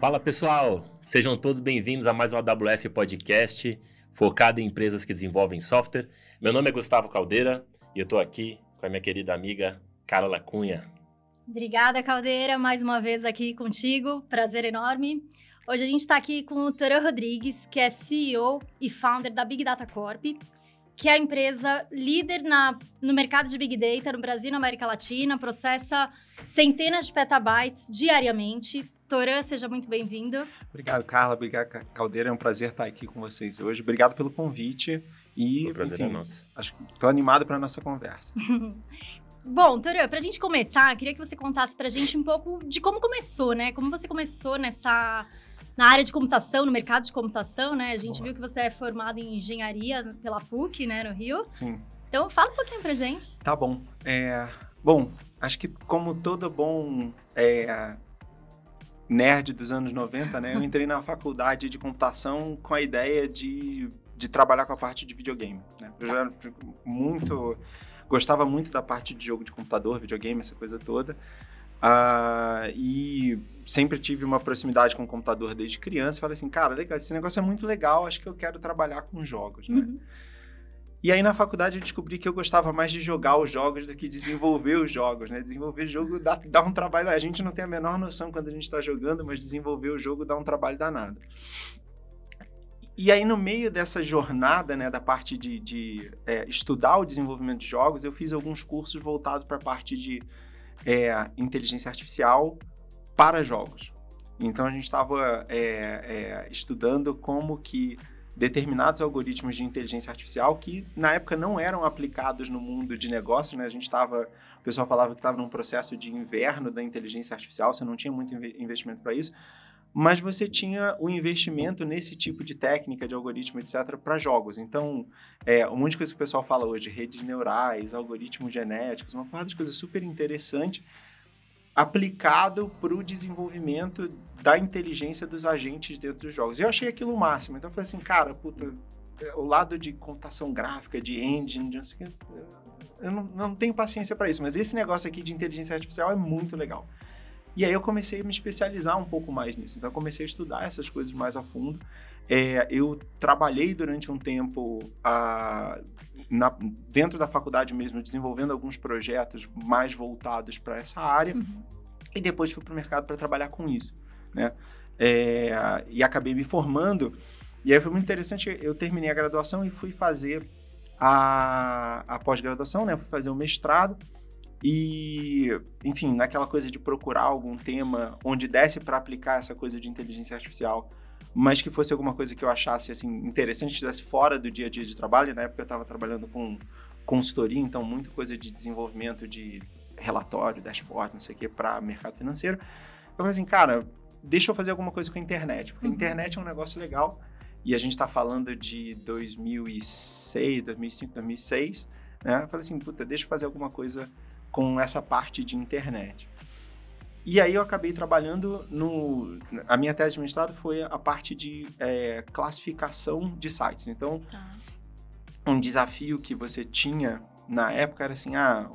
Fala pessoal, sejam todos bem-vindos a mais um AWS Podcast focado em empresas que desenvolvem software. Meu nome é Gustavo Caldeira e eu estou aqui com a minha querida amiga Carla Cunha. Obrigada, Caldeira, mais uma vez aqui contigo. Prazer enorme. Hoje a gente está aqui com o Toran Rodrigues, que é CEO e founder da Big Data Corp, que é a empresa líder na, no mercado de Big Data no Brasil e na América Latina, processa centenas de petabytes diariamente. Toran, seja muito bem-vindo. Obrigado, Carla. Obrigado, Caldeira. É um prazer estar aqui com vocês hoje. Obrigado pelo convite. E, o prazer enfim, é nosso. Acho que estou animado para a nossa conversa. Bom, Toran, para a gente começar, queria que você contasse para a gente um pouco de como começou, né? Como você começou nessa na área de computação, no mercado de computação, né? A gente Boa. viu que você é formado em engenharia pela PUC, né, no Rio. Sim. Então, fala um pouquinho pra gente. Tá bom. É, bom, acho que como todo bom é, nerd dos anos 90, né? Eu entrei na faculdade de computação com a ideia de, de trabalhar com a parte de videogame. Né? Eu já muito gostava muito da parte de jogo de computador, videogame, essa coisa toda. Uh, e sempre tive uma proximidade com o computador desde criança. Falei assim, cara, legal, esse negócio é muito legal, acho que eu quero trabalhar com jogos, né? Uhum. E aí na faculdade eu descobri que eu gostava mais de jogar os jogos do que desenvolver os jogos, né? Desenvolver jogo dá, dá um trabalho, a gente não tem a menor noção quando a gente está jogando, mas desenvolver o jogo dá um trabalho danado. E aí, no meio dessa jornada, né, da parte de, de é, estudar o desenvolvimento de jogos, eu fiz alguns cursos voltados para a parte de é, inteligência artificial para jogos. Então, a gente estava é, é, estudando como que determinados algoritmos de inteligência artificial que na época não eram aplicados no mundo de negócios, né? A gente estava, o pessoal falava que estava num processo de inverno da inteligência artificial, você não tinha muito investimento para isso, mas você tinha o investimento nesse tipo de técnica de algoritmo, etc, para jogos. Então, é, um monte de coisa que o pessoal fala hoje, redes neurais, algoritmos genéticos, uma parte de coisa super interessante aplicado para o desenvolvimento da inteligência dos agentes dentro dos jogos. Eu achei aquilo o máximo. Então eu falei assim, cara, puta, o lado de computação gráfica, de engine, de eu não, não tenho paciência para isso. Mas esse negócio aqui de inteligência artificial é muito legal. E aí eu comecei a me especializar um pouco mais nisso. Então eu comecei a estudar essas coisas mais a fundo. É, eu trabalhei durante um tempo a, na, dentro da faculdade mesmo, desenvolvendo alguns projetos mais voltados para essa área, uhum. e depois fui para o mercado para trabalhar com isso, né? É, e acabei me formando, e aí foi muito interessante, eu terminei a graduação e fui fazer a, a pós-graduação, né? Fui fazer o mestrado, e, enfim, naquela coisa de procurar algum tema onde desse para aplicar essa coisa de inteligência artificial mas que fosse alguma coisa que eu achasse assim interessante, estivesse fora do dia a dia de trabalho. Na época eu estava trabalhando com consultoria, então muita coisa de desenvolvimento de relatório, dashboard, não sei o que, para mercado financeiro. Eu falei assim, cara, deixa eu fazer alguma coisa com a internet, porque uhum. a internet é um negócio legal e a gente está falando de 2006, 2005, 2006, né? Eu falei assim, puta, deixa eu fazer alguma coisa com essa parte de internet. E aí eu acabei trabalhando no. A minha tese de mestrado foi a parte de é, classificação de sites. Então, tá. um desafio que você tinha na época era assim: ah,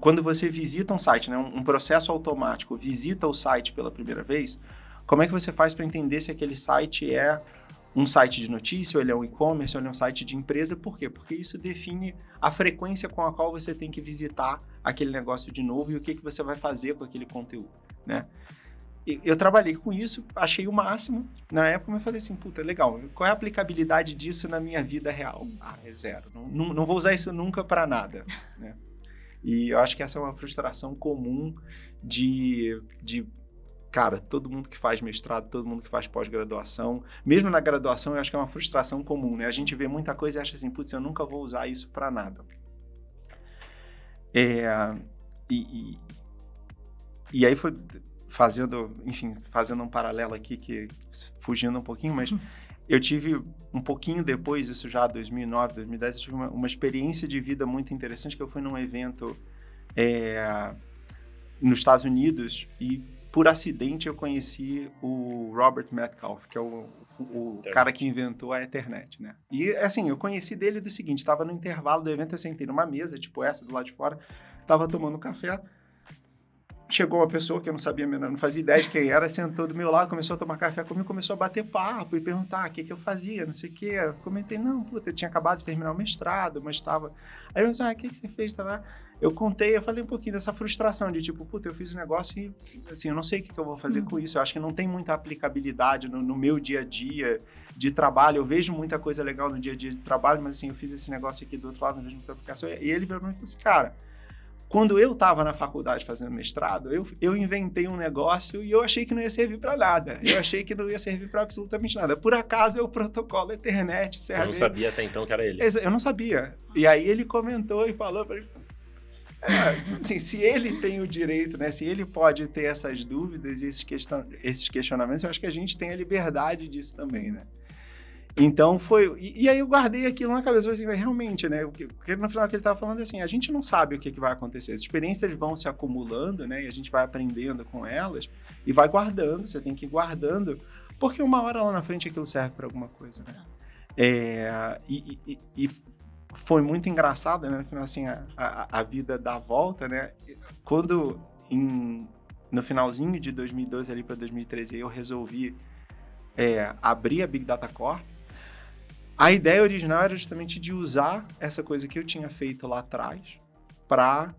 quando você visita um site, né, um processo automático visita o site pela primeira vez, como é que você faz para entender se aquele site é um site de notícia, ou ele é um e-commerce, ou ele é um site de empresa. Por quê? Porque isso define a frequência com a qual você tem que visitar aquele negócio de novo e o que, que você vai fazer com aquele conteúdo, né? Eu trabalhei com isso, achei o máximo. Na época, eu falei assim, puta, legal. Qual é a aplicabilidade disso na minha vida real? Ah, é zero. Não, não, não vou usar isso nunca para nada, né? E eu acho que essa é uma frustração comum de, de cara, todo mundo que faz mestrado, todo mundo que faz pós-graduação, mesmo na graduação, eu acho que é uma frustração comum, né? A gente vê muita coisa e acha assim, putz, eu nunca vou usar isso para nada. É, e, e, e, aí foi fazendo, enfim, fazendo um paralelo aqui, que fugindo um pouquinho, mas eu tive um pouquinho depois, isso já 2009, 2010, eu tive uma, uma experiência de vida muito interessante, que eu fui num evento é, nos Estados Unidos e por acidente eu conheci o Robert Metcalf, que é o, o cara que inventou a internet, né? E assim, eu conheci dele do seguinte, estava no intervalo do evento, eu sentei numa mesa, tipo essa do lado de fora, estava tomando café, chegou uma pessoa que eu não sabia, não fazia ideia de quem era, sentou do meu lado, começou a tomar café comigo, começou a bater papo e perguntar o que, que eu fazia, não sei o quê. Eu comentei, não, puta, eu tinha acabado de terminar o mestrado, mas estava... Aí eu disse, ah, o que, que você fez? Tá eu contei, eu falei um pouquinho dessa frustração de tipo, puta, eu fiz um negócio e, assim, eu não sei o que, que eu vou fazer uhum. com isso. Eu acho que não tem muita aplicabilidade no, no, meu dia a dia de trabalho. Eu vejo muita coisa legal no dia a dia de trabalho, mas assim, eu fiz esse negócio aqui do outro lado, não vejo muita aplicação. E ele virou pra mim e falou assim, cara quando eu estava na faculdade fazendo mestrado, eu, eu inventei um negócio e eu achei que não ia servir para nada. Eu achei que não ia servir para absolutamente nada. Por acaso é o protocolo Ethernet serve. Você não sabia até então que era ele? Eu não sabia. E aí ele comentou e falou para mim. É, assim, se ele tem o direito, né? Se ele pode ter essas dúvidas e esses, question esses questionamentos, eu acho que a gente tem a liberdade disso também, Sim. né? Então foi. E, e, aí eu guardei aquilo na cabeça, assim, realmente, né? Porque no final que ele estava falando assim, a gente não sabe o que, que vai acontecer. As experiências vão se acumulando, né? E a gente vai aprendendo com elas e vai guardando, você tem que ir guardando, porque uma hora lá na frente aquilo serve para alguma coisa, né? É, e, e, e, foi muito engraçado, né? No final, assim, a, a, a vida dá volta, né? Quando em, no finalzinho de 2012 ali para 2013 eu resolvi é, abrir a Big Data Corp, a ideia original era justamente de usar essa coisa que eu tinha feito lá atrás para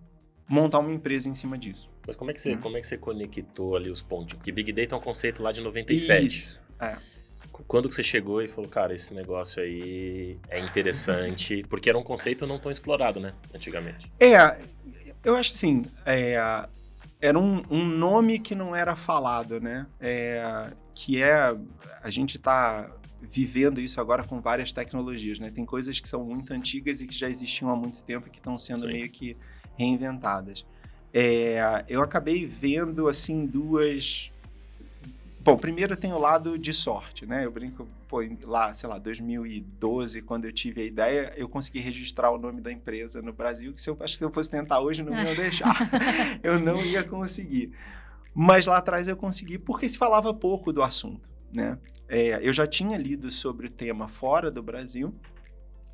montar uma empresa em cima disso. Mas como é que você, hum. como é que você conectou ali os pontos? Porque Big Data é um conceito lá de 97. Isso, é. Quando que você chegou e falou, cara, esse negócio aí é interessante? Porque era um conceito não tão explorado, né, antigamente. É, eu acho assim, é, era um, um, nome que não era falado, né? É, que é, a gente está vivendo isso agora com várias tecnologias, né? Tem coisas que são muito antigas e que já existiam há muito tempo e que estão sendo Sim. meio que reinventadas. É, eu acabei vendo, assim, duas... Bom, primeiro tem o lado de sorte, né? Eu brinco, pô, lá, sei lá, 2012, quando eu tive a ideia, eu consegui registrar o nome da empresa no Brasil, que se eu, acho que se eu fosse tentar hoje, não ia deixar. eu não ia conseguir. Mas lá atrás eu consegui porque se falava pouco do assunto, né? É, eu já tinha lido sobre o tema fora do Brasil,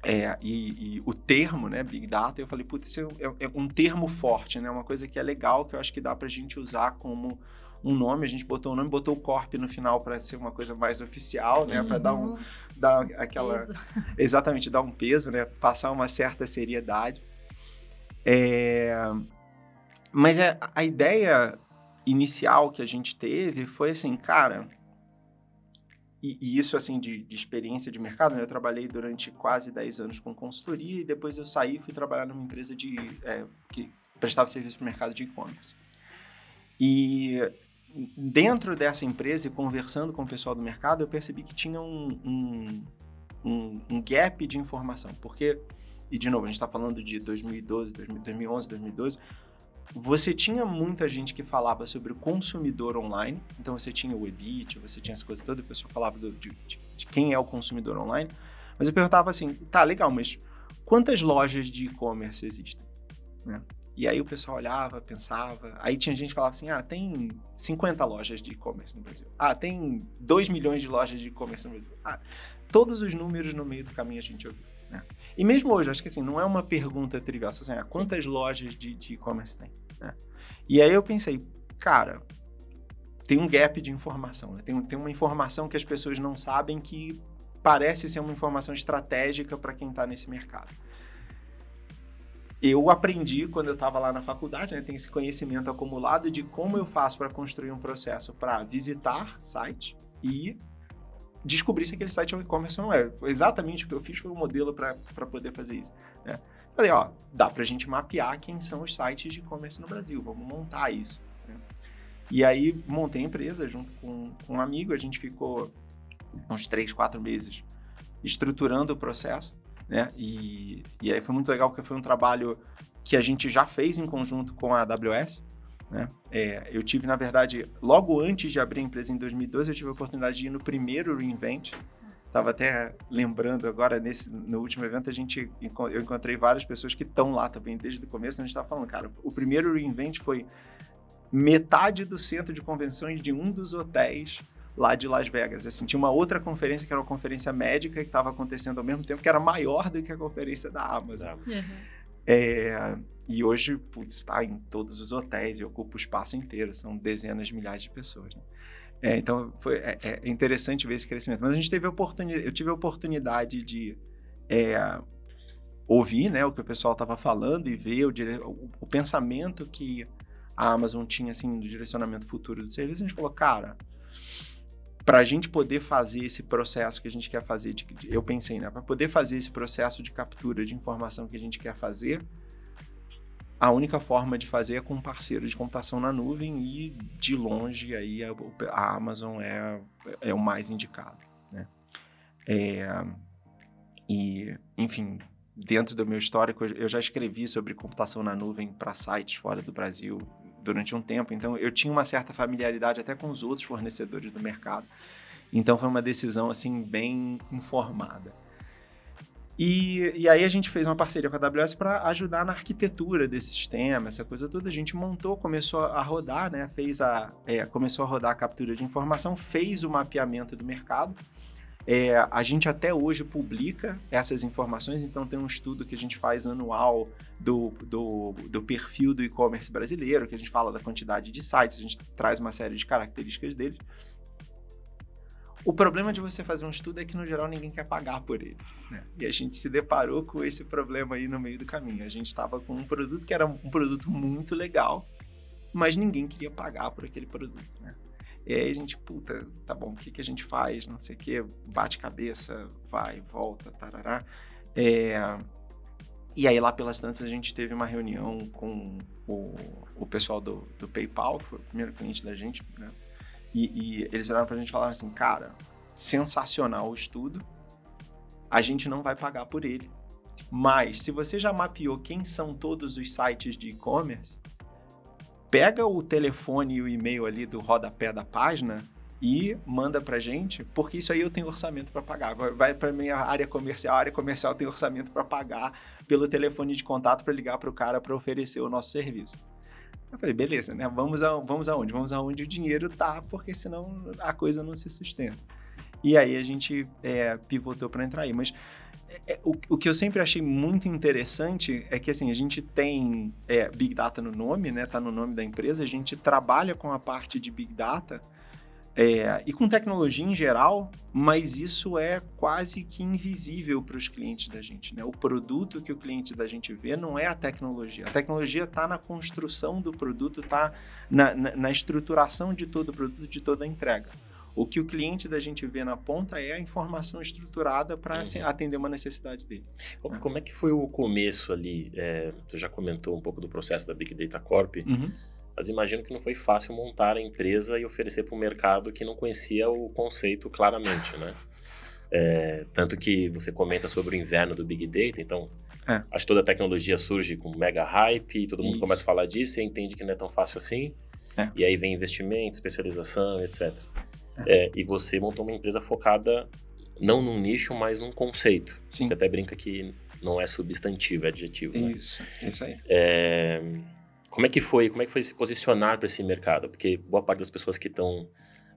é, e, e, o termo, né, Big Data, eu falei, putz, isso é, é, um termo forte, né, uma coisa que é legal, que eu acho que dá pra gente usar como um nome, a gente botou o nome, botou o Corp no final para ser uma coisa mais oficial, né, uhum. para dar um uhum. dar aquela peso. exatamente, dar um peso, né, passar uma certa seriedade. É, mas é, a ideia inicial que a gente teve foi assim, cara, e, e, isso, assim, de, de, experiência de mercado, né? Eu trabalhei durante quase 10 anos com consultoria e depois eu saí e fui trabalhar numa empresa de, é, que prestava serviço para o mercado de e-commerce. E dentro dessa empresa e conversando com o pessoal do mercado, eu percebi que tinha um, um, um, um gap de informação. Porque, e de novo, a gente está falando de 2012, 2011, 2012, você tinha muita gente que falava sobre o consumidor online, então você tinha o EBIT, você tinha as coisas todas, a pessoa falava do, de, de, de, quem é o consumidor online, mas eu perguntava assim, tá, legal, mas quantas lojas de e-commerce existem? Né? E aí o pessoal olhava, pensava, aí tinha gente que falava assim, ah, tem 50 lojas de e-commerce no Brasil. Ah, tem 2 milhões de lojas de e-commerce no Brasil. Ah, todos os números no meio do caminho a gente ouviu. Né? E mesmo hoje, acho que assim, não é uma pergunta trivial, assim, ah, quantas Sim. lojas de e-commerce tem? Né? E aí eu pensei, cara, tem um gap de informação, né? tem, tem uma informação que as pessoas não sabem que parece ser uma informação estratégica para quem está nesse mercado. Eu aprendi quando eu estava lá na faculdade, né, tem esse conhecimento acumulado de como eu faço para construir um processo para visitar site e descobrir se aquele site é um e-commerce ou não é. Exatamente o que eu fiz foi um modelo para poder fazer isso. Né? Falei, ó, dá para a gente mapear quem são os sites de e-commerce no Brasil, vamos montar isso. Né? E aí montei a empresa junto com, com um amigo, a gente ficou uns três, quatro meses estruturando o processo, né? E, e aí foi muito legal porque foi um trabalho que a gente já fez em conjunto com a AWS, né? É, eu tive, na verdade, logo antes de abrir a empresa em 2012, eu tive a oportunidade de ir no primeiro reInvent. Estava até lembrando agora, nesse, no último evento, a gente, eu encontrei várias pessoas que estão lá também desde o começo. A gente estava falando, cara, o primeiro reInvent foi metade do centro de convenções de um dos hotéis lá de Las Vegas. Assim, tinha uma outra conferência que era uma conferência médica que estava acontecendo ao mesmo tempo, que era maior do que a conferência da Amazon. Uhum. É, e hoje, está em todos os hotéis e ocupa o espaço inteiro, são dezenas de milhares de pessoas. Né? É, então, foi, é, é, interessante ver esse crescimento. Mas a gente teve a oportunidade, eu tive a oportunidade de é, ouvir né, o que o pessoal estava falando e ver o, o, o, pensamento que a Amazon tinha assim, do direcionamento futuro do serviço. A gente falou, cara, para a gente poder fazer esse processo que a gente quer fazer, de, eu pensei, né, para poder fazer esse processo de captura de informação que a gente quer fazer, a única forma de fazer é com um parceiro de computação na nuvem e de longe aí a, a Amazon é, é o mais indicado, né? É, e, enfim, dentro do meu histórico, eu já escrevi sobre computação na nuvem para sites fora do Brasil durante um tempo, então eu tinha uma certa familiaridade até com os outros fornecedores do mercado. Então foi uma decisão assim bem informada. E, e aí a gente fez uma parceria com a AWS para ajudar na arquitetura desse sistema, essa coisa toda. A gente montou, começou a rodar, né? Fez a, é, começou a rodar a captura de informação, fez o mapeamento do mercado é, a gente até hoje publica essas informações, então tem um estudo que a gente faz anual do, do, do perfil do e-commerce brasileiro, que a gente fala da quantidade de sites, a gente traz uma série de características deles. O problema de você fazer um estudo é que, no geral, ninguém quer pagar por ele. Né? E a gente se deparou com esse problema aí no meio do caminho. A gente estava com um produto que era um produto muito legal, mas ninguém queria pagar por aquele produto. Né? E aí a gente, puta, tá bom, o que, que a gente faz? Não sei o que, bate cabeça, vai, volta, tarará. É... E aí lá pelas tantas a gente teve uma reunião com o, o pessoal do, do PayPal, que foi o primeiro cliente da gente, né? E, e eles viraram pra gente e falaram assim, cara, sensacional o estudo, a gente não vai pagar por ele. Mas se você já mapeou quem são todos os sites de e-commerce, pega o telefone e o e-mail ali do rodapé da página e manda pra gente, porque isso aí eu tenho orçamento para pagar. Vai para minha área comercial, a área comercial tem orçamento para pagar pelo telefone de contato para ligar para o cara para oferecer o nosso serviço. Eu falei, beleza, né? Vamos, a, vamos aonde? Vamos aonde o dinheiro tá, porque senão a coisa não se sustenta. E aí a gente é, pivotou para entrar aí. Mas é, o, o, que eu sempre achei muito interessante é que assim a gente tem é, Big Data no nome, né? Tá no nome da empresa. A gente trabalha com a parte de Big Data é, e com tecnologia em geral, mas isso é quase que invisível para os clientes da gente, né? O produto que o cliente da gente vê não é a tecnologia. A tecnologia está na construção do produto, está na, na, na estruturação de todo o produto, de toda a entrega. O que o cliente da gente vê na ponta é a informação estruturada para assim, uhum. atender uma necessidade dele. Como é que foi o começo ali? É, você já comentou um pouco do processo da Big Data Corp, uhum. mas imagino que não foi fácil montar a empresa e oferecer para um mercado que não conhecia o conceito claramente, né? É, tanto que você comenta sobre o inverno do Big Data, então é. acho que toda a tecnologia surge com mega hype, todo mundo Isso. começa a falar disso e entende que não é tão fácil assim. É. E aí vem investimento, especialização, etc. É, e você montou uma empresa focada não num nicho, mas num conceito. Sim. Você até brinca que não é substantivo, é adjetivo. Né? Isso, isso aí. É, como é que foi? Como é que foi se posicionar para esse mercado? Porque boa parte das pessoas que estão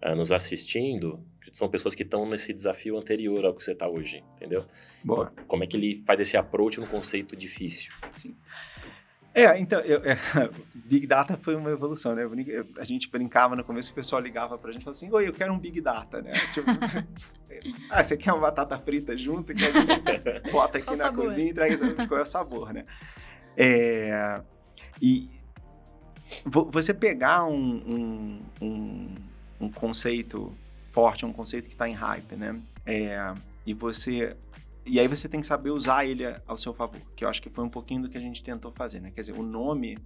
uh, nos assistindo são pessoas que estão nesse desafio anterior ao que você está hoje, entendeu? Boa. Então, como é que ele faz esse approach no conceito difícil? Sim. É, então, eu, é, Big Data foi uma evolução, né? a gente brincava no começo, o pessoal ligava pra gente e falava assim, oi, eu quero um Big Data, né? Tipo, ah, você quer uma batata frita junto que a gente bota aqui na sabor? cozinha e traz qual é o sabor, né? É, e você pegar um, um, um, um conceito forte, um conceito que está em hype, né? É, e você e aí você tem que saber usar ele ao seu favor, que eu acho que foi um pouquinho do que a gente tentou fazer, né? Quer dizer, o nome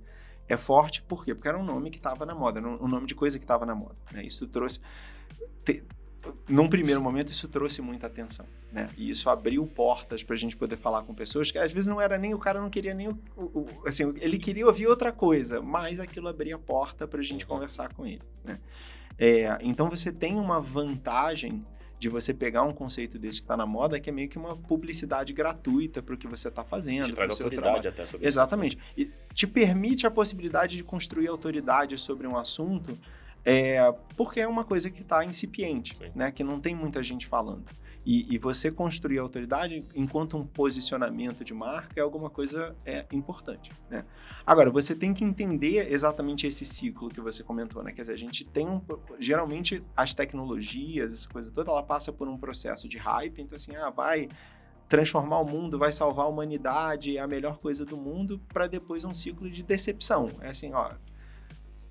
é forte por quê? Porque era um nome que estava na moda, um nome de coisa que estava na moda, né? Isso trouxe... Te, num primeiro momento, isso trouxe muita atenção, né? E isso abriu portas para a gente poder falar com pessoas que às vezes não era nem o cara não queria nem o, o assim ele queria ouvir outra coisa, mas aquilo abria porta para a gente conversar com ele, né? É, então você tem uma vantagem de você pegar um conceito desse que está na moda, que é meio que uma publicidade gratuita para o que você está fazendo. Te traz autoridade até sobre Exatamente. Isso. E te permite a possibilidade de construir autoridade sobre um assunto, é, porque é uma coisa que está incipiente, né? Que não tem muita gente falando. E, e, você construir autoridade enquanto um posicionamento de marca é alguma coisa é, importante, né? Agora, você tem que entender exatamente esse ciclo que você comentou, né? Quer dizer, a gente tem um... Geralmente, as tecnologias, essa coisa toda, ela passa por um processo de hype. Então, assim, ah, vai transformar o mundo, vai salvar a humanidade, é a melhor coisa do mundo, para depois um ciclo de decepção. É assim, ó,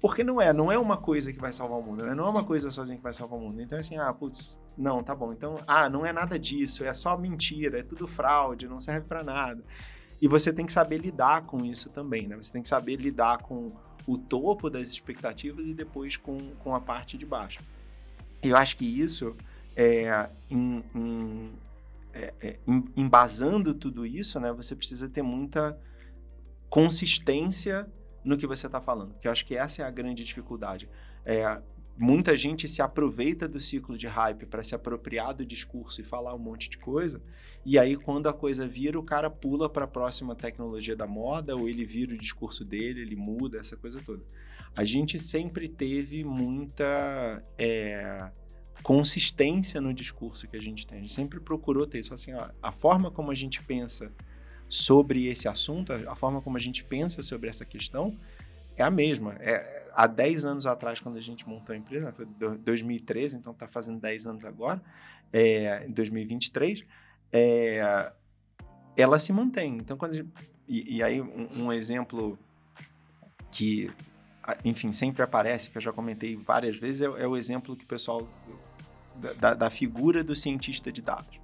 porque não é, não é uma coisa que vai salvar o mundo, né? Não é uma coisa sozinha que vai salvar o mundo. Então, assim, ah, putz, não, tá bom. Então, ah, não é nada disso, é só mentira, é tudo fraude, não serve para nada. E você tem que saber lidar com isso também, né? Você tem que saber lidar com o topo das expectativas e depois com, com a parte de baixo. Eu acho que isso, é, em, em, é, é, embasando tudo isso, né? Você precisa ter muita consistência no que você está falando, que eu acho que essa é a grande dificuldade. É, muita gente se aproveita do ciclo de hype para se apropriar do discurso e falar um monte de coisa, e aí quando a coisa vira, o cara pula para a próxima tecnologia da moda, ou ele vira o discurso dele, ele muda, essa coisa toda. A gente sempre teve muita é, consistência no discurso que a gente tem, a gente sempre procurou ter isso, assim, ó, a forma como a gente pensa sobre esse assunto, a forma como a gente pensa sobre essa questão é a mesma. É, há 10 anos atrás, quando a gente montou a empresa, foi 2013, então está fazendo 10 anos agora, é, em 2023, é, ela se mantém. Então, quando gente, e, e, aí um, um exemplo que, enfim, sempre aparece, que eu já comentei várias vezes, é, é o exemplo que o pessoal da, da figura do cientista de dados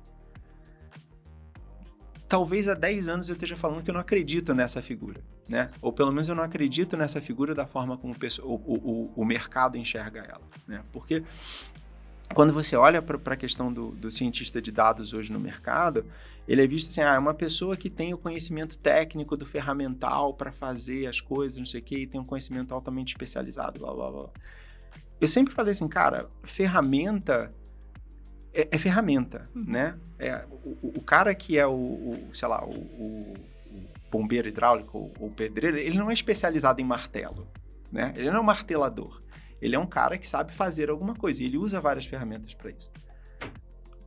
talvez há 10 anos eu esteja falando que eu não acredito nessa figura, né? Ou pelo menos eu não acredito nessa figura da forma como o, o, o mercado enxerga ela, né? Porque quando você olha para a questão do, do, cientista de dados hoje no mercado, ele é visto assim, ah, é uma pessoa que tem o conhecimento técnico do ferramental para fazer as coisas, não sei o quê, e tem um conhecimento altamente especializado, blá, blá, blá. Eu sempre falei assim, cara, ferramenta é, é ferramenta, uhum. né? É, o, o, cara que é o, o sei lá, o, o, bombeiro hidráulico ou o pedreiro, ele não é especializado em martelo, né? Ele não é um martelador. Ele é um cara que sabe fazer alguma coisa e ele usa várias ferramentas para isso.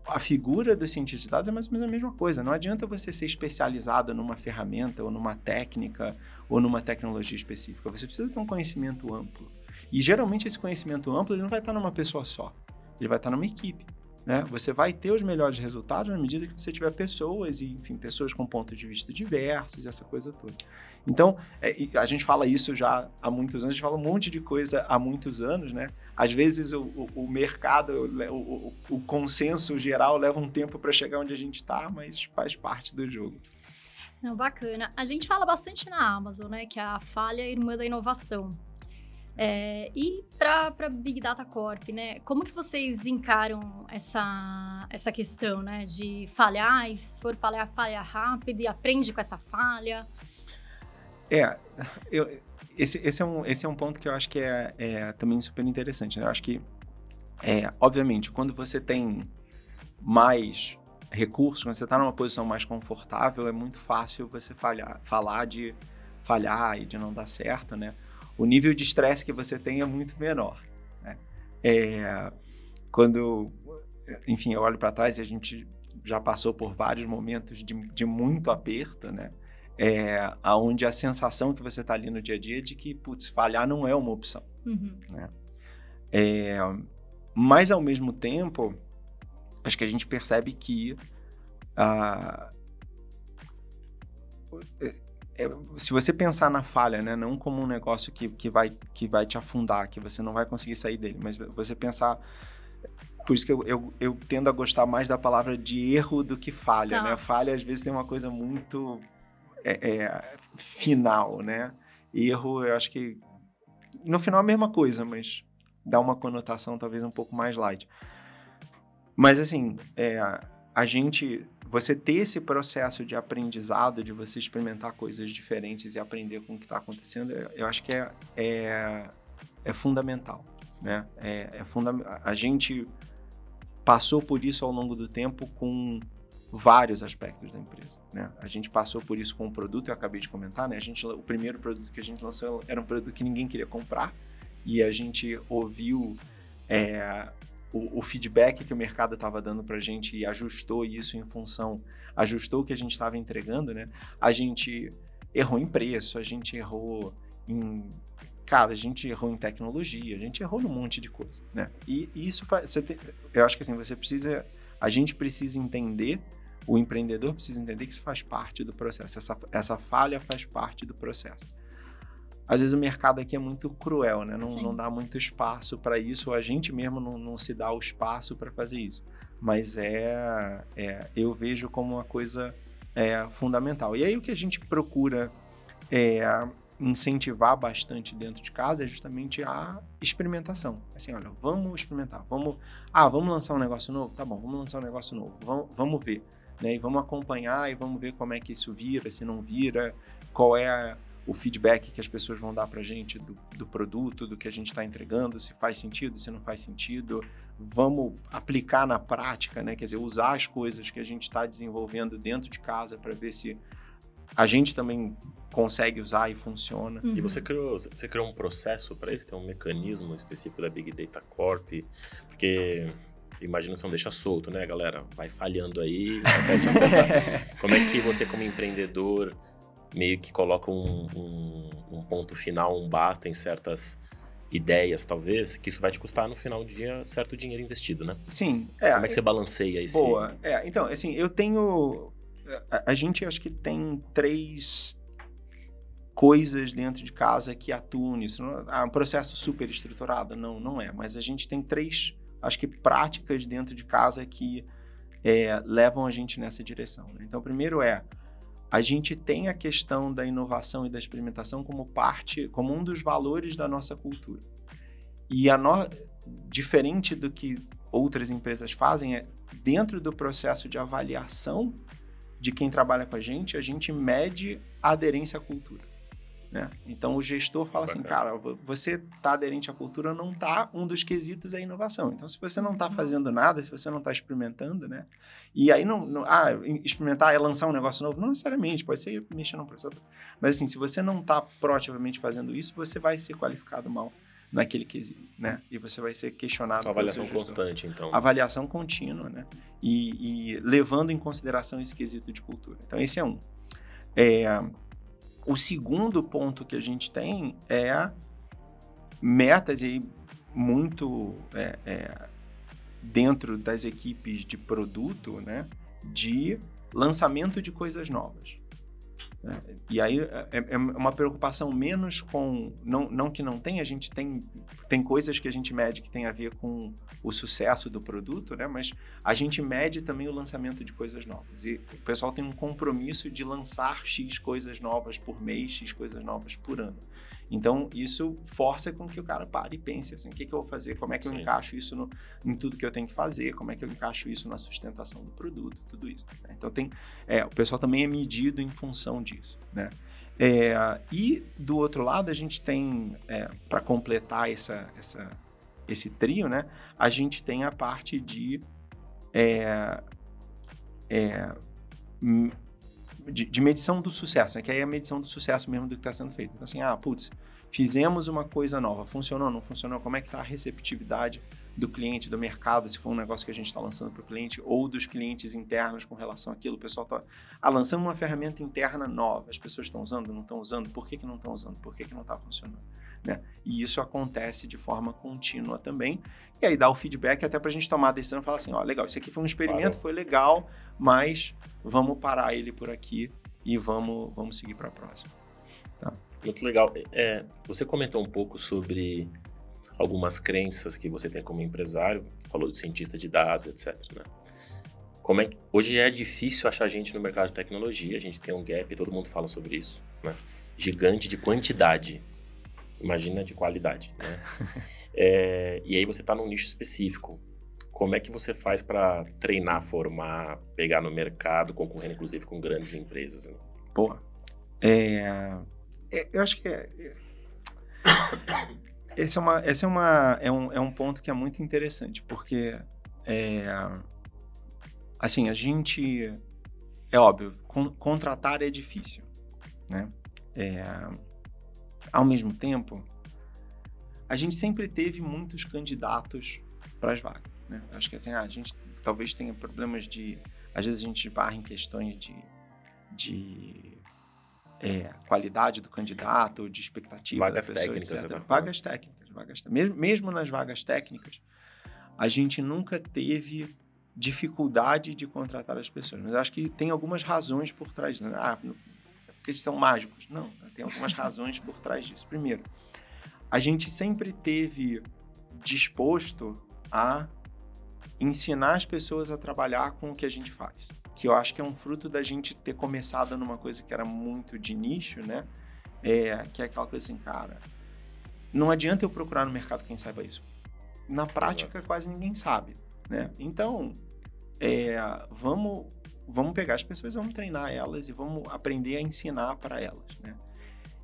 A figura do cientista de dados é mais ou menos a mesma coisa. Não adianta você ser especializado numa ferramenta ou numa técnica ou numa tecnologia específica. Você precisa ter um conhecimento amplo. E geralmente esse conhecimento amplo ele não vai estar numa pessoa só. Ele vai estar numa equipe. Né? Você vai ter os melhores resultados na medida que você tiver pessoas, e, enfim, pessoas com pontos de vista diversos, essa coisa toda. Então, é, a gente fala isso já há muitos anos, a gente fala um monte de coisa há muitos anos, né? Às vezes o, o, o mercado, o, o, consenso geral leva um tempo para chegar onde a gente está, mas faz parte do jogo. Não, bacana. A gente fala bastante na Amazon, né? Que é a falha irmã da inovação. É, e para Big Data Corp, né? Como que vocês encaram essa, essa questão, né? De falhar, e se for falhar, falha rápido e aprende com essa falha? É, eu, esse, esse, é um, esse é um ponto que eu acho que é, é também super interessante. Né? Eu acho que, é, obviamente, quando você tem mais recursos, quando você está numa posição mais confortável, é muito fácil você falhar, falar de falhar e de não dar certo, né? O nível de estresse que você tem é muito menor. Né? É, quando, enfim, eu olho para trás e a gente já passou por vários momentos de, de muito aperto, né? É, aonde a sensação que você está ali no dia a dia é de que, putz, falhar não é uma opção. Uhum. Né? É, mas, ao mesmo tempo, acho que a gente percebe que a, é, se você pensar na falha, né, não como um negócio que, que, vai, que vai te afundar, que você não vai conseguir sair dele, mas você pensar. Por isso que eu, eu, eu tendo a gostar mais da palavra de erro do que falha, tá. né? Falha às vezes tem uma coisa muito é, é, final, né? Erro, eu acho que no final é a mesma coisa, mas dá uma conotação talvez um pouco mais light. Mas assim, é, a gente você ter esse processo de aprendizado, de você experimentar coisas diferentes e aprender com o que está acontecendo, eu acho que é, é, é fundamental. Né? É, é funda a gente passou por isso ao longo do tempo com vários aspectos da empresa. Né? A gente passou por isso com o produto, eu acabei de comentar, né? a gente, o primeiro produto que a gente lançou era um produto que ninguém queria comprar e a gente ouviu é, o, o feedback que o mercado estava dando para a gente e ajustou isso em função, ajustou o que a gente estava entregando, né? A gente errou em preço, a gente errou em cara, a gente errou em tecnologia, a gente errou num monte de coisa, né? E, e isso você tem, eu acho que assim, você precisa, a gente precisa entender, o empreendedor precisa entender que isso faz parte do processo, essa, essa falha faz parte do processo. Às vezes o mercado aqui é muito cruel, né? Não, não dá muito espaço para isso, ou a gente mesmo não, não se dá o espaço para fazer isso. Mas é, é, eu vejo como uma coisa é, fundamental. E aí o que a gente procura é, incentivar bastante dentro de casa é justamente a experimentação. Assim, olha, vamos experimentar, vamos, ah, vamos lançar um negócio novo, tá bom, vamos lançar um negócio novo, vamos, vamos ver, né? E vamos acompanhar e vamos ver como é que isso vira, se não vira, qual é a, o feedback que as pessoas vão dar para gente do, do produto, do que a gente está entregando, se faz sentido, se não faz sentido, vamos aplicar na prática, né? Quer dizer, usar as coisas que a gente está desenvolvendo dentro de casa para ver se a gente também consegue usar e funciona. Uhum. E você criou, você criou um processo para isso? Tem um mecanismo específico da Big Data Corp? Porque imagina que não deixa solto, né, galera? Vai falhando aí. como é que você, como empreendedor, meio que coloca um, um, um, ponto final, um basta em certas ideias, talvez, que isso vai te custar no final do dia certo dinheiro investido, né? Sim. É, como é que você balanceia isso? Boa. É, então, assim, eu tenho a, a gente acho que tem três coisas dentro de casa que atuam nisso. É um processo super estruturado? Não, não é. Mas a gente tem três, acho que, práticas dentro de casa que é, levam a gente nessa direção. Né? Então, primeiro é a gente tem a questão da inovação e da experimentação como parte, como um dos valores da nossa cultura. E a no... diferente do que outras empresas fazem é dentro do processo de avaliação de quem trabalha com a gente, a gente mede a aderência à cultura. Né? Então o gestor fala assim, cara, você está aderente à cultura, não está um dos quesitos é inovação. Então se você não está uhum. fazendo nada, se você não está experimentando, né? E aí não, não, ah, experimentar é lançar um negócio novo, não necessariamente, pode ser mexer no processo. Mas assim, se você não está proativamente fazendo isso, você vai ser qualificado mal naquele quesito, né? E você vai ser questionado. Avaliação constante, então. Avaliação contínua, né? E, e, levando em consideração esse quesito de cultura. Então, esse é um. É, o segundo ponto que a gente tem é metas aí muito é, é, dentro das equipes de produto, né? De lançamento de coisas novas. Né? E aí é, é, é, uma preocupação menos com. Não, não que não tem, a gente tem, tem coisas que a gente mede que tem a ver com o sucesso do produto, né? mas a gente mede também o lançamento de coisas novas. E o pessoal tem um compromisso de lançar X coisas novas por mês, X coisas novas por ano. Então, isso força com que o cara pare e pense assim, o que, que eu vou fazer, como é que eu Sim. encaixo isso no, em tudo que eu tenho que fazer, como é que eu encaixo isso na sustentação do produto, tudo isso. Né? Então, tem, é, o pessoal também é medido em função disso, né? É, e do outro lado, a gente tem, é, para completar essa, essa, esse trio, né? A gente tem a parte de, é, é de, de, medição do sucesso, né? Que aí é a medição do sucesso mesmo do que está sendo feito. Então, assim, ah, putz, fizemos uma coisa nova, funcionou, não funcionou, como é que está a receptividade do cliente, do mercado, se for um negócio que a gente está lançando para o cliente, ou dos clientes internos com relação àquilo. O pessoal está, ah, lançamos uma ferramenta interna nova, as pessoas estão usando, não estão usando, por que, que não estão usando, por que, que não está funcionando? Né? E isso acontece de forma contínua também. E aí dá o feedback até para a gente tomar a decisão e falar assim, ó, legal, isso aqui foi um experimento, Parou. foi legal, mas vamos parar ele por aqui e vamos, vamos seguir para a próxima. Tá. Muito legal. É, você comentou um pouco sobre algumas crenças que você tem como empresário, falou de cientista de dados, etc. Né? Como é que, hoje é difícil achar gente no mercado de tecnologia, a gente tem um gap, todo mundo fala sobre isso, né? gigante de quantidade imagina de qualidade, né? é, e aí você está num nicho específico. Como é que você faz para treinar, formar, pegar no mercado, concorrendo inclusive com grandes empresas? Né? Pô, é, é, eu acho que é, é, esse, é, uma, esse é, uma, é, um, é um ponto que é muito interessante, porque é, assim, a gente, é óbvio, con, contratar é difícil, né? É, ao mesmo tempo, a gente sempre teve muitos candidatos para as vagas. Né? Acho que assim, ah, a gente talvez tenha problemas de. Às vezes a gente barra em questões de, de é, qualidade do candidato, de expectativa vagas da pessoa, técnicas, etc. Vagas técnicas, vagas mesmo, mesmo nas vagas técnicas, a gente nunca teve dificuldade de contratar as pessoas. Mas acho que tem algumas razões por trás. Né? Ah, porque eles são mágicos. Não, tem algumas razões por trás disso. Primeiro, a gente sempre teve disposto a ensinar as pessoas a trabalhar com o que a gente faz que eu acho que é um fruto da gente ter começado numa coisa que era muito de nicho, né? É, que é aquela coisa assim, cara, não adianta eu procurar no mercado quem saiba isso. Na prática, Exato. quase ninguém sabe, né? Então, é, vamos, vamos pegar as pessoas, vamos treinar elas e vamos aprender a ensinar para elas, né?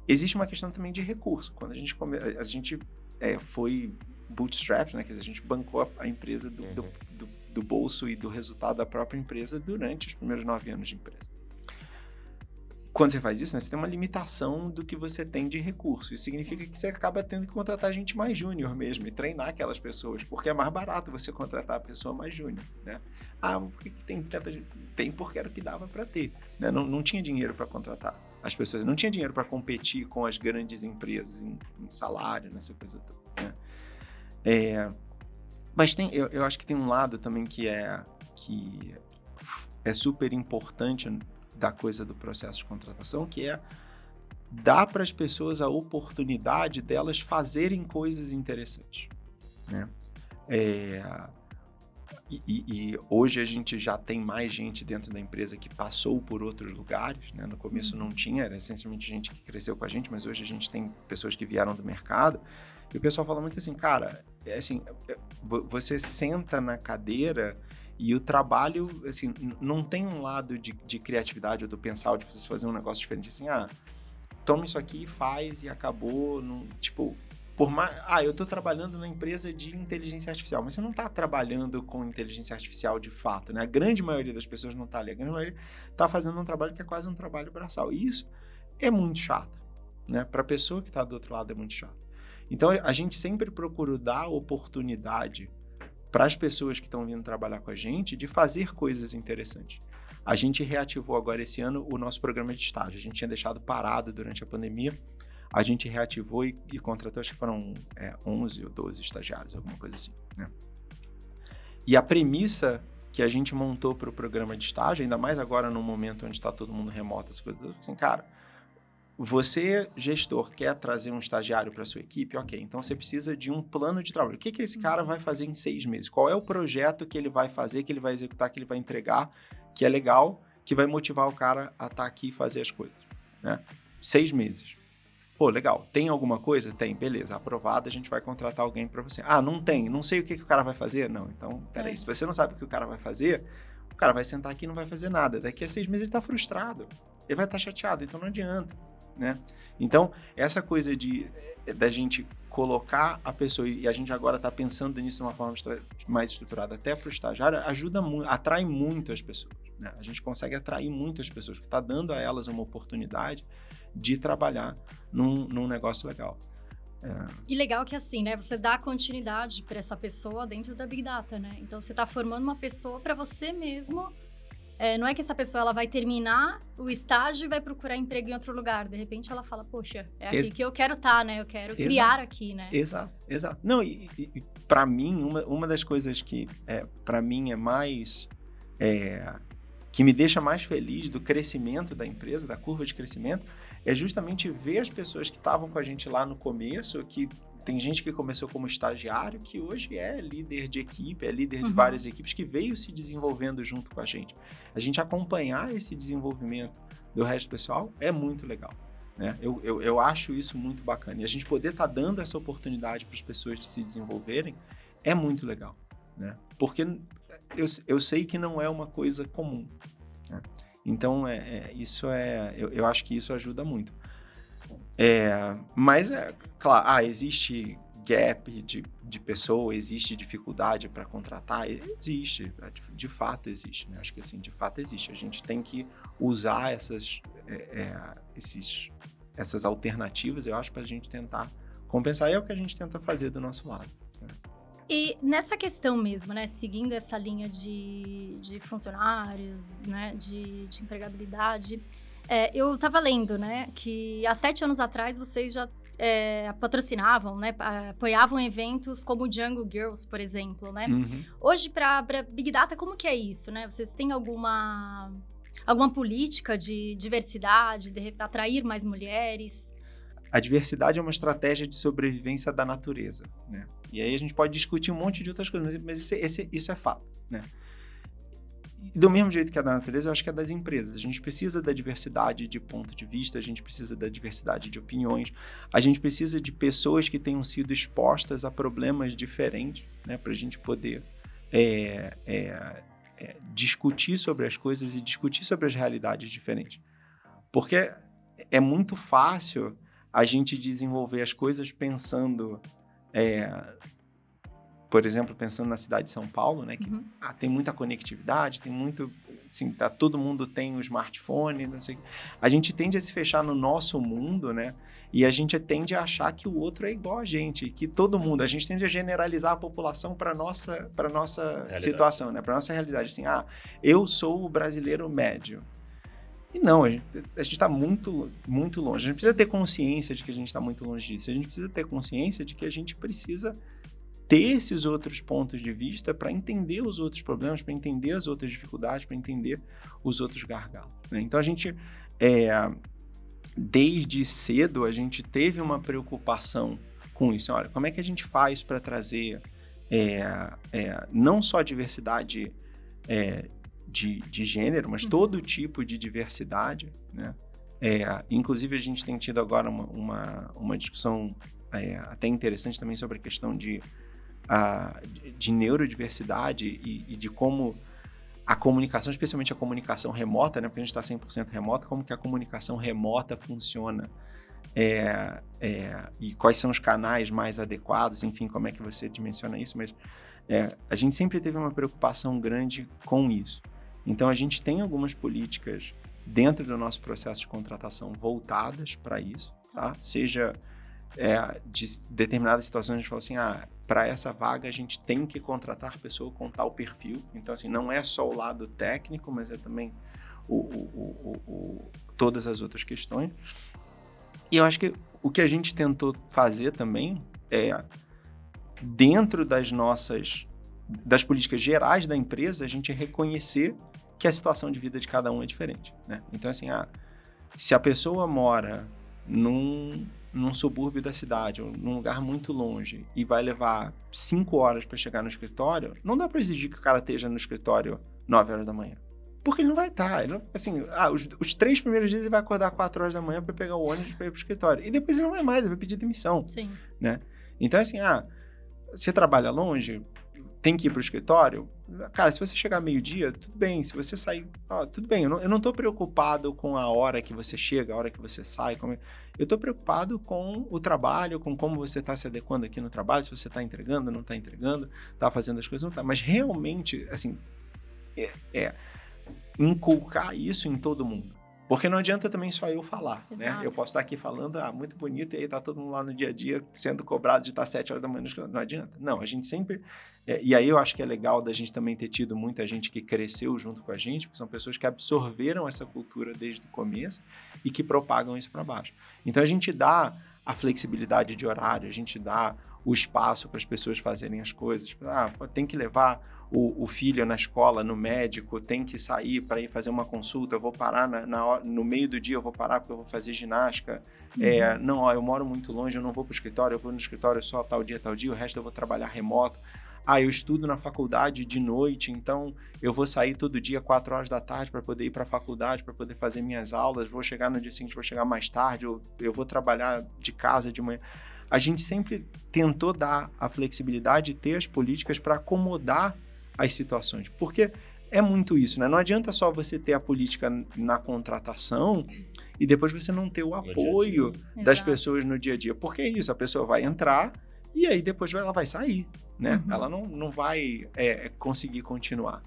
Existe uma questão também de recurso. Quando a gente, come, a gente é, foi bootstrap, né? Quer dizer, a gente bancou a, empresa do, uhum. do, do do bolso e do resultado da própria empresa durante os primeiros nove anos de empresa. Quando você faz isso, né, você tem uma limitação do que você tem de recurso. Isso significa que você acaba tendo que contratar gente mais júnior mesmo e treinar aquelas pessoas, porque é mais barato você contratar a pessoa mais júnior, né? Ah, por que tem tanta Tem porque era o que dava para ter, né? Não, não tinha dinheiro para contratar as pessoas, não tinha dinheiro para competir com as grandes empresas em, em salário, nessa coisa toda, né? É, mas tem, eu, eu acho que tem um lado também que é que é super importante da coisa do processo de contratação, que é dar para as pessoas a oportunidade delas fazerem coisas interessantes, né? É, e, e, hoje a gente já tem mais gente dentro da empresa que passou por outros lugares, né? No começo não tinha, era essencialmente gente que cresceu com a gente, mas hoje a gente tem pessoas que vieram do mercado e o pessoal fala muito assim, cara, é assim, é, você senta na cadeira e o trabalho, assim, não tem um lado de, de criatividade ou do pensar, ou de você fazer um negócio diferente, assim, ah, toma isso aqui, faz e acabou, não, tipo, por mais, ah, eu estou trabalhando na empresa de inteligência artificial, mas você não está trabalhando com inteligência artificial de fato, né? A grande maioria das pessoas não está ali, a grande maioria está fazendo um trabalho que é quase um trabalho braçal, e isso é muito chato, né? Para a pessoa que está do outro lado é muito chato. Então a gente sempre procura dar oportunidade para as pessoas que estão vindo trabalhar com a gente de fazer coisas interessantes. A gente reativou agora esse ano o nosso programa de estágio. A gente tinha deixado parado durante a pandemia. A gente reativou e, e contratou, acho que foram é, 11 ou 12 estagiários, alguma coisa assim. Né? E a premissa que a gente montou para o programa de estágio, ainda mais agora no momento onde está todo mundo remoto, as coisas, assim, cara, você, gestor, quer trazer um estagiário para sua equipe? Ok, então você precisa de um plano de trabalho. O que, que esse cara vai fazer em seis meses? Qual é o projeto que ele vai fazer, que ele vai executar, que ele vai entregar, que é legal, que vai motivar o cara a estar tá aqui e fazer as coisas? Né? Seis meses. Pô, legal. Tem alguma coisa? Tem. Beleza. Aprovado, a gente vai contratar alguém para você. Ah, não tem. Não sei o que, que o cara vai fazer? Não. Então, peraí. É. Se você não sabe o que o cara vai fazer, o cara vai sentar aqui e não vai fazer nada. Daqui a seis meses ele está frustrado. Ele vai estar tá chateado. Então, não adianta né? Então, essa coisa de eh, da gente colocar a pessoa, e a gente agora está pensando nisso de uma forma mais estruturada até para o estagiário, ajuda muito, atrai muito as pessoas. Né? A gente consegue atrair muito as pessoas, porque está dando a elas uma oportunidade de trabalhar num, num negócio legal. É. E legal que assim, né? Você dá continuidade para essa pessoa dentro da Big Data, né? Então você está formando uma pessoa para você mesmo é, não é que essa pessoa ela vai terminar o estágio e vai procurar emprego em outro lugar. De repente ela fala, poxa, é aqui Ex que eu quero estar, tá, né? Eu quero exato. criar aqui, né? Exato, exato. Não, e, e para mim, uma, uma das coisas que é, para mim é mais. É, que me deixa mais feliz do crescimento da empresa, da curva de crescimento, é justamente ver as pessoas que estavam com a gente lá no começo, que tem gente que começou como estagiário, que hoje é líder de equipe, é líder uhum. de várias equipes, que veio se desenvolvendo junto com a gente. A gente acompanhar esse desenvolvimento do resto do pessoal é muito legal. Né? Eu, eu, eu acho isso muito bacana. E a gente poder estar tá dando essa oportunidade para as pessoas de se desenvolverem é muito legal. Né? Porque eu, eu sei que não é uma coisa comum. Né? Então, é, é, isso é, eu, eu acho que isso ajuda muito. É, mas, é claro, ah, existe gap de, de pessoa, existe dificuldade para contratar? Existe, é, de, fato existe, né? Acho que assim, de fato existe. A gente tem que usar essas, é, é, esses, essas alternativas, eu acho, para a gente tentar compensar. E é o que a gente tenta fazer do nosso lado. E nessa questão mesmo, né, seguindo essa linha de, de funcionários, né, de, de empregabilidade, é, eu estava lendo, né, que há sete anos atrás vocês já é, patrocinavam, né, apoiavam eventos como o Django Girls, por exemplo, né? Uhum. Hoje, para Big Data, como que é isso, né? Vocês têm alguma, alguma política de diversidade, de atrair mais mulheres? A diversidade é uma estratégia de sobrevivência da natureza, né? E aí a gente pode discutir um monte de outras coisas, mas esse, esse, isso é fato, né? E do mesmo jeito que é da natureza, eu acho que é das empresas. A gente precisa da diversidade de ponto de vista, a gente precisa da diversidade de opiniões, a gente precisa de pessoas que tenham sido expostas a problemas diferentes, né, para a gente poder é, é, é, discutir sobre as coisas e discutir sobre as realidades diferentes. Porque é muito fácil a gente desenvolver as coisas pensando é, por exemplo, pensando na cidade de São Paulo, né, que uhum. ah, tem muita conectividade, tem muito, assim, tá, todo mundo tem um smartphone, não sei. A gente tende a se fechar no nosso mundo, né? E a gente tende a achar que o outro é igual a gente, que todo mundo, a gente tende a generalizar a população para nossa, para nossa realidade. situação, né? Para nossa realidade, assim, ah, eu sou o brasileiro médio. E não, a gente está muito, muito longe. A gente precisa ter consciência de que a gente está muito longe disso. A gente precisa ter consciência de que a gente precisa ter esses outros pontos de vista para entender os outros problemas, para entender as outras dificuldades, para entender os outros gargalos. Né? Então a gente, é, desde cedo, a gente teve uma preocupação com isso. Olha, como é que a gente faz para trazer é, é, não só diversidade é, de, de, gênero, mas uhum. todo tipo de diversidade, né? É, inclusive, a gente tem tido agora uma, uma, uma discussão é, até interessante também sobre a questão de a, de neurodiversidade e, e, de como a comunicação, especialmente a comunicação remota, né, porque a gente está 100% remota, como que a comunicação remota funciona é, é, e quais são os canais mais adequados, enfim, como é que você dimensiona isso, mas é, a gente sempre teve uma preocupação grande com isso. Então, a gente tem algumas políticas dentro do nosso processo de contratação voltadas para isso, tá? Seja é, de determinadas situações a gente fala assim, ah, para essa vaga a gente tem que contratar pessoa com tal perfil. Então, assim, não é só o lado técnico, mas é também o, o, o, todas as outras questões. E eu acho que o que a gente tentou fazer também é, dentro das nossas, das políticas gerais da empresa, a gente reconhecer que a situação de vida de cada um é diferente. Né? Então, assim, ah, se a pessoa mora num num subúrbio da cidade, ou num lugar muito longe, e vai levar cinco horas para chegar no escritório, não dá para exigir que o cara esteja no escritório 9 horas da manhã. Porque ele não vai estar. Tá, ele não, assim, ah, os, os, três primeiros dias ele vai acordar 4 horas da manhã para pegar o ônibus para ir para o escritório. E depois ele não vai mais, ele vai pedir demissão. Sim. Né? Então, assim, ah, você trabalha longe, tem que ir para o escritório, cara, se você chegar meio-dia, tudo bem. Se você sair, ó, tudo bem. Eu não, eu não tô preocupado com a hora que você chega, a hora que você sai. Como... Eu estou preocupado com o trabalho, com como você está se adequando aqui no trabalho, se você está entregando, não está entregando, está fazendo as coisas, não está. Mas realmente, assim, é, é inculcar isso em todo mundo. Porque não adianta também só eu falar, Exato. né? Eu posso estar aqui falando, ah, muito bonito, e aí tá todo mundo lá no dia a dia sendo cobrado de estar sete horas da manhã. Não adianta. Não, a gente sempre... É, e aí eu acho que é legal da gente também ter tido muita gente que cresceu junto com a gente, porque são pessoas que absorveram essa cultura desde o começo e que propagam isso para baixo. Então a gente dá a flexibilidade de horário, a gente dá o espaço para as pessoas fazerem as coisas. Ah, tem que levar o, o, filho na escola, no médico, tem que sair para ir fazer uma consulta, eu vou parar na, na, no meio do dia, eu vou parar porque eu vou fazer ginástica. Uhum. É, não, ó, eu moro muito longe, eu não vou para o escritório, eu vou no escritório só tal dia, tal dia, o resto eu vou trabalhar remoto. Ah, eu estudo na faculdade de noite, então eu vou sair todo dia, 4 horas da tarde, para poder ir para a faculdade, para poder fazer minhas aulas. Vou chegar no dia seguinte, vou chegar mais tarde, eu, eu vou trabalhar de casa de manhã. A gente sempre tentou dar a flexibilidade e ter as políticas para acomodar as situações. Porque é muito isso, né? Não adianta só você ter a política na contratação e depois você não ter o apoio dia -dia. das Exato. pessoas no dia a dia. Porque é isso, a pessoa vai entrar e aí depois ela vai sair, né? Uhum. Ela não, não vai é, conseguir continuar.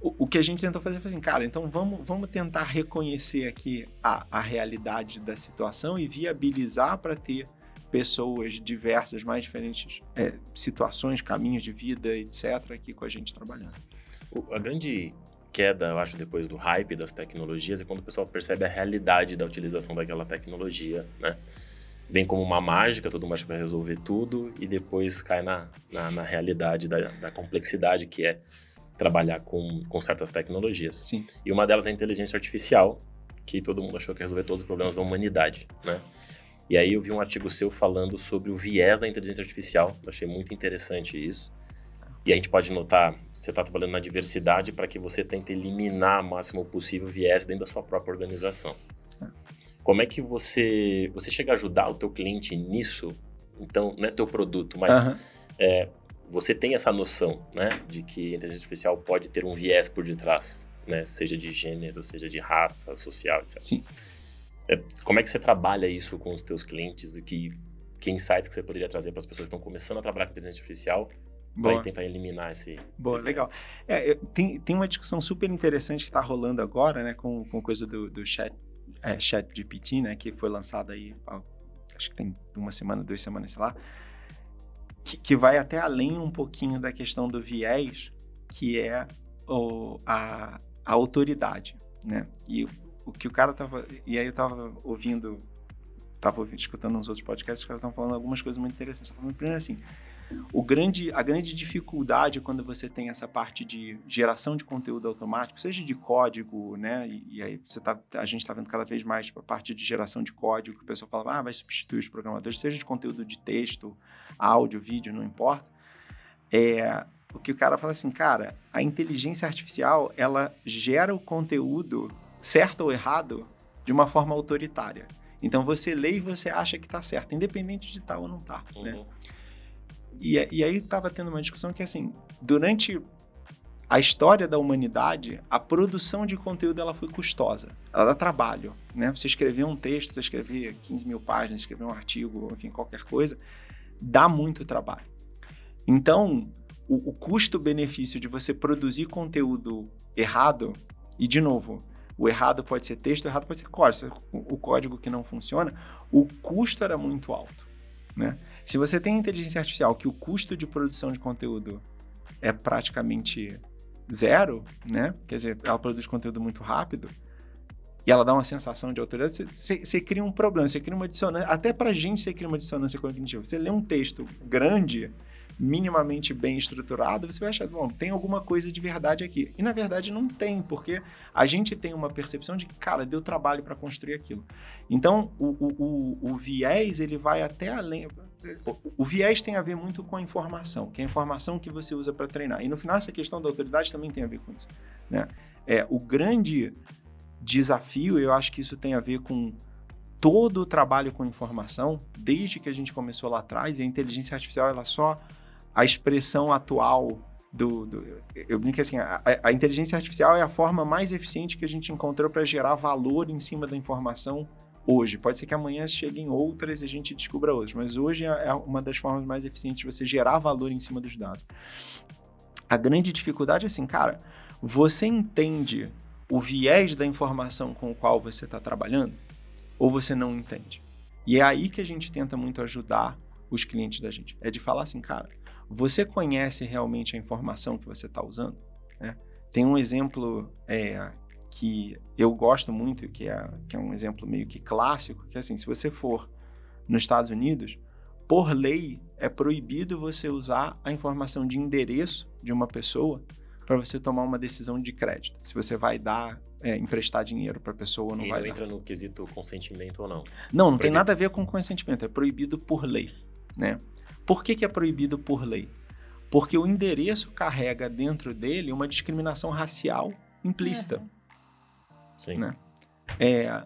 O, o, que a gente tentou fazer foi assim, cara, então vamos, vamos tentar reconhecer aqui a, a realidade da situação e viabilizar para ter pessoas diversas, mais diferentes é, situações, caminhos de vida, etc., aqui com a gente trabalhando. A grande queda, eu acho, depois do hype das tecnologias é quando o pessoal percebe a realidade da utilização daquela tecnologia, né? Vem como uma mágica, todo mundo acha que vai resolver tudo e depois cai na, na, na realidade da, da, complexidade que é trabalhar com, com certas tecnologias. Sim. E uma delas é a inteligência artificial, que todo mundo achou que ia resolver todos os problemas da humanidade, né? E aí eu vi um artigo seu falando sobre o viés da inteligência artificial, eu achei muito interessante isso. E a gente pode notar, você está trabalhando na diversidade para que você tente eliminar o máximo possível viés dentro da sua própria organização. Como é que você você chega a ajudar o teu cliente nisso? Então, não é teu produto, mas uhum. é, você tem essa noção, né, de que a inteligência artificial pode ter um viés por detrás, né, seja de gênero, seja de raça, social, etc. Sim. É, como é que você trabalha isso com os teus clientes e que, que insights que você poderia trazer para as pessoas que estão começando a trabalhar com inteligência artificial para tentar eliminar esse. Boa, legal. É, tem, tem uma discussão super interessante que está rolando agora, né, com, com coisa do, do chat, é, chat GPT, né, que foi lançado aí, acho que tem uma semana, duas semanas, sei lá, que, que vai até além um pouquinho da questão do viés, que é o, a, a autoridade, né? E o que o cara tava. E aí eu tava ouvindo, tava ouvindo, escutando uns outros podcasts, os caras estavam falando algumas coisas muito interessantes. Falando primeiro assim, o grande, a grande dificuldade quando você tem essa parte de geração de conteúdo automático, seja de código, né? E, e aí você tá, a gente está vendo cada vez mais a parte de geração de código, que o pessoal fala, ah, vai substituir os programadores, seja de conteúdo de texto, áudio, vídeo, não importa. É, o que o cara fala assim, cara, a inteligência artificial, ela gera o conteúdo, certo ou errado, de uma forma autoritária. Então você lê e você acha que está certo, independente de estar tá ou não estar, tá, né? uhum. né? E, e aí estava tendo uma discussão que, assim, durante a história da humanidade, a produção de conteúdo ela foi custosa. Ela dá trabalho, né? Você escrever um texto, você escrever 15 mil páginas, escrever um artigo, enfim, qualquer coisa, dá muito trabalho. Então, o, o custo-benefício de você produzir conteúdo errado, e de novo, o errado pode ser texto, o errado pode ser código. O, código que não funciona, o custo era muito alto, né? Se você tem inteligência artificial que o custo de produção de conteúdo é praticamente zero, né? Quer dizer, ela produz conteúdo muito rápido e ela dá uma sensação de autoridade, você, você cria um problema, você cria uma dissonância. Até pra gente você cria uma dissonância cognitiva. Você lê um texto grande minimamente bem estruturado, você vai achar, bom, tem alguma coisa de verdade aqui. E na verdade não tem, porque a gente tem uma percepção de que, cara, deu trabalho para construir aquilo. Então, o, o, o, o, viés, ele vai até além. O, viés tem a ver muito com a informação, que é a informação que você usa para treinar. E no final, essa questão da autoridade também tem a ver com isso. Né? É, o grande desafio, eu acho que isso tem a ver com todo o trabalho com informação, desde que a gente começou lá atrás, e a inteligência artificial ela só a expressão atual do, do eu brinco assim, a, a, inteligência artificial é a forma mais eficiente que a gente encontrou para gerar valor em cima da informação hoje. Pode ser que amanhã cheguem outras e a gente descubra outras, mas hoje é, é uma das formas mais eficientes de você gerar valor em cima dos dados. A grande dificuldade é assim, cara, você entende o viés da informação com o qual você está trabalhando ou você não entende? E é aí que a gente tenta muito ajudar os clientes da gente. É de falar assim, cara, você conhece realmente a informação que você está usando? Né? Tem um exemplo é, que eu gosto muito, que é, que é um exemplo meio que clássico, que é assim, se você for nos Estados Unidos, por lei é proibido você usar a informação de endereço de uma pessoa para você tomar uma decisão de crédito. Se você vai dar, é, emprestar dinheiro para a pessoa ou não e vai não dar. entra no quesito consentimento ou não? Não, não tem nada a ver com consentimento, é proibido por lei, né? Por que, que é proibido por lei? Porque o endereço carrega dentro dele uma discriminação racial implícita. Uhum. Sim. Né? É,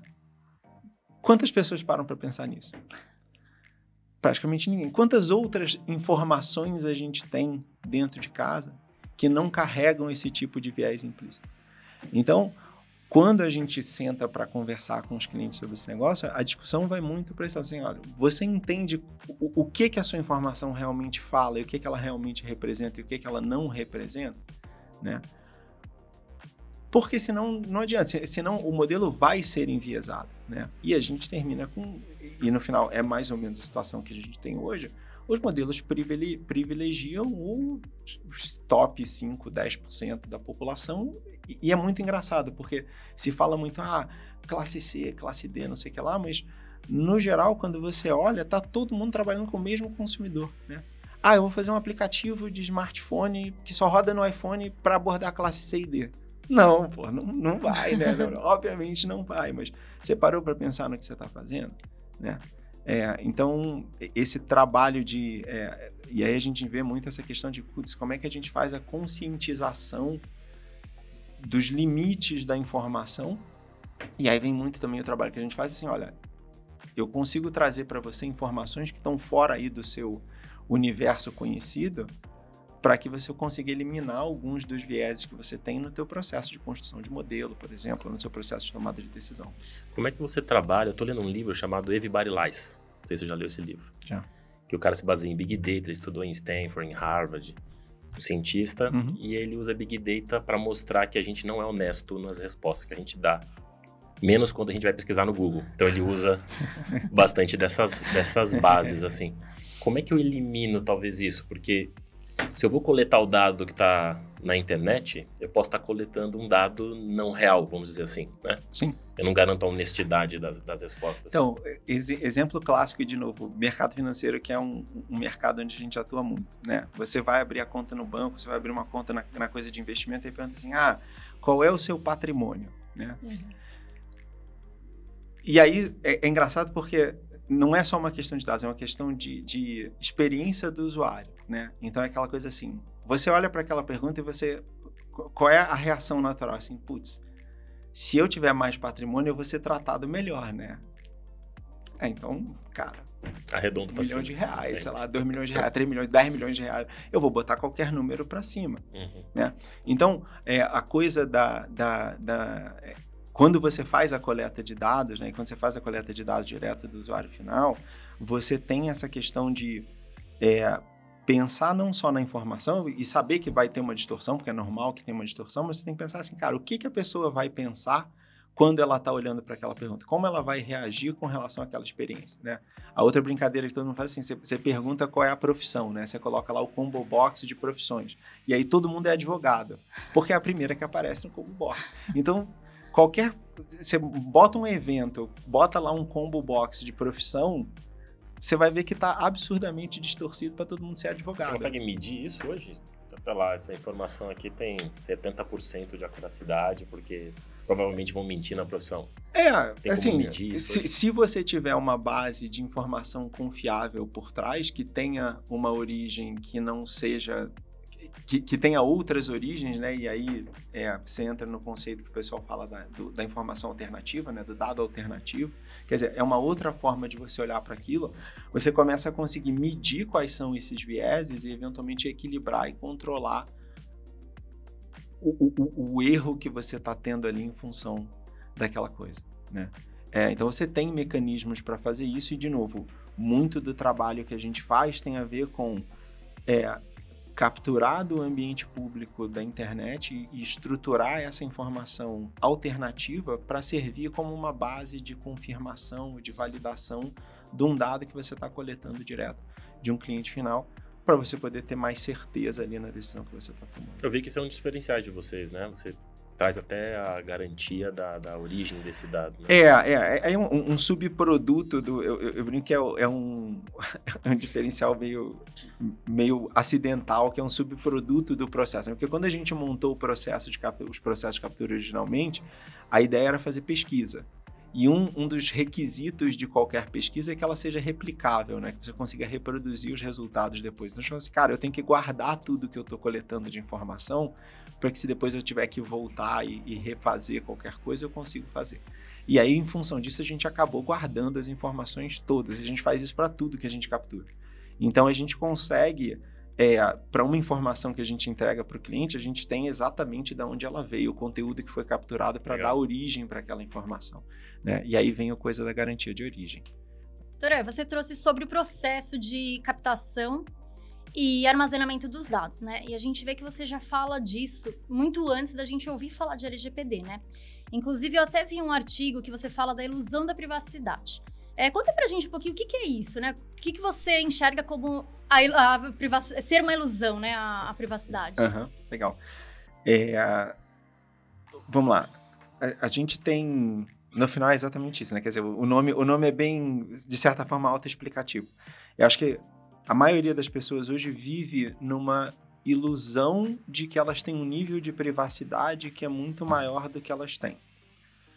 quantas pessoas param para pensar nisso? Praticamente ninguém. Quantas outras informações a gente tem dentro de casa que não carregam esse tipo de viés implícito? Então, quando a gente senta para conversar com os clientes sobre esse negócio, a discussão vai muito para isso assim, olha, você entende o, o, que que a sua informação realmente fala e o que que ela realmente representa e o que que ela não representa, né? porque senão não adianta, senão o modelo vai ser enviesado, né? E a gente termina com, e no final é mais ou menos a situação que a gente tem hoje, os modelos privilegiam os top 5, 10% da população, e é muito engraçado, porque se fala muito, ah, classe C, classe D, não sei o que lá, mas no geral, quando você olha, tá todo mundo trabalhando com o mesmo consumidor, né? Ah, eu vou fazer um aplicativo de smartphone que só roda no iPhone para abordar a classe C e D. Não, pô, não, não vai, né? Obviamente não vai, mas você parou para pensar no que você está fazendo, né? É, então, esse trabalho de. É, e aí a gente vê muito essa questão de, putz, como é que a gente faz a conscientização dos limites da informação? E aí vem muito também o trabalho que a gente faz assim: olha, eu consigo trazer para você informações que estão fora aí do seu universo conhecido para que você consiga eliminar alguns dos vieses que você tem no teu processo de construção de modelo, por exemplo, no seu processo de tomada de decisão. Como é que você trabalha? Eu estou lendo um livro chamado Everybody Lies. Não sei se você já leu esse livro. Já. Que o cara se baseia em Big Data, estudou em Stanford, em Harvard, um cientista, uhum. e ele usa Big Data para mostrar que a gente não é honesto nas respostas que a gente dá menos quando a gente vai pesquisar no Google. Então ele usa bastante dessas, dessas bases, assim. Como é que eu elimino talvez isso? Porque se eu vou coletar o dado que está na internet, eu posso estar tá coletando um dado não real, vamos dizer assim, né? Sim. Eu não garanto a honestidade das, das respostas. Então, ex exemplo clássico, de novo, mercado financeiro, que é um, um, mercado onde a gente atua muito, né? Você vai abrir a conta no banco, você vai abrir uma conta na, na coisa de investimento e pergunta assim, ah, qual é o seu patrimônio, né? Uhum. E aí, é, é engraçado porque não é só uma questão de dados, é uma questão de, de experiência do usuário, né? Então é aquela coisa assim, você olha para aquela pergunta e você, qual é a reação natural? Assim, putz, se eu tiver mais patrimônio, eu vou ser tratado melhor, né? É, então, cara, arredondo um milhão de reais, sei lá, dois milhões de reais, três milhões, dez milhões de reais, eu vou botar qualquer número para cima, uhum. né? Então, é, a coisa da, da, da quando você faz a coleta de dados, né, quando você faz a coleta de dados direto do usuário final, você tem essa questão de é, pensar não só na informação e saber que vai ter uma distorção, porque é normal que tenha uma distorção, mas você tem que pensar assim, cara, o que, que a pessoa vai pensar quando ela está olhando para aquela pergunta? Como ela vai reagir com relação àquela experiência, né? A outra brincadeira que todo mundo faz assim, você, você pergunta qual é a profissão, né? Você coloca lá o combo box de profissões. E aí todo mundo é advogado, porque é a primeira que aparece no combo box. Então, qualquer. Você bota um evento, bota lá um combo box de profissão, você vai ver que está absurdamente distorcido para todo mundo ser advogado. Você consegue medir isso hoje? Sei lá, essa informação aqui tem 70% de acuracidade, porque provavelmente vão mentir na profissão. É, tem assim, se, se, você tiver uma base de informação confiável por trás, que tenha uma origem que não seja que, que tenha outras origens, né? E aí é, você entra no conceito que o pessoal fala da, do, da informação alternativa, né? Do dado alternativo. Quer dizer, é uma outra forma de você olhar para aquilo. Você começa a conseguir medir quais são esses vieses e eventualmente equilibrar e controlar o, o, o erro que você está tendo ali em função daquela coisa, né? É, então você tem mecanismos para fazer isso e de novo, muito do trabalho que a gente faz tem a ver com é, capturar do ambiente público da internet e estruturar essa informação alternativa para servir como uma base de confirmação, de validação de um dado que você está coletando direto de um cliente final para você poder ter mais certeza ali na decisão que você está tomando. Eu vi que isso é diferenciais de vocês, né? Você traz até a garantia da, da origem desse dado. Né? É, é, é um, um, subproduto do. Eu, eu, eu brinco que é, é, um, é um diferencial meio, meio acidental, que é um subproduto do processo. Né? Porque quando a gente montou o processo de os processos de captura originalmente, a ideia era fazer pesquisa. E um, um dos requisitos de qualquer pesquisa é que ela seja replicável, né? Que você consiga reproduzir os resultados depois. Então, eu assim, cara, eu tenho que guardar tudo que eu estou coletando de informação para que se depois eu tiver que voltar e, e refazer qualquer coisa, eu consigo fazer. E aí, em função disso, a gente acabou guardando as informações todas. A gente faz isso para tudo que a gente captura. Então, a gente consegue é, para uma informação que a gente entrega para o cliente, a gente tem exatamente de onde ela veio, o conteúdo que foi capturado para dar origem para aquela informação. Né? E aí vem a coisa da garantia de origem. Doutora, você trouxe sobre o processo de captação e armazenamento dos dados, né? E a gente vê que você já fala disso muito antes da gente ouvir falar de LGPD, né? Inclusive, eu até vi um artigo que você fala da ilusão da privacidade. É, conta pra gente um pouquinho o que, que é isso, né? O que, que você enxerga como a, a ser uma ilusão, né? A, a privacidade. Uhum, legal. É, vamos lá. A, gente tem. No final é exatamente isso, né? Quer dizer, o nome, o nome é bem, de certa forma, autoexplicativo. Eu acho que a maioria das pessoas hoje vive numa ilusão de que elas têm um nível de privacidade que é muito maior do que elas têm.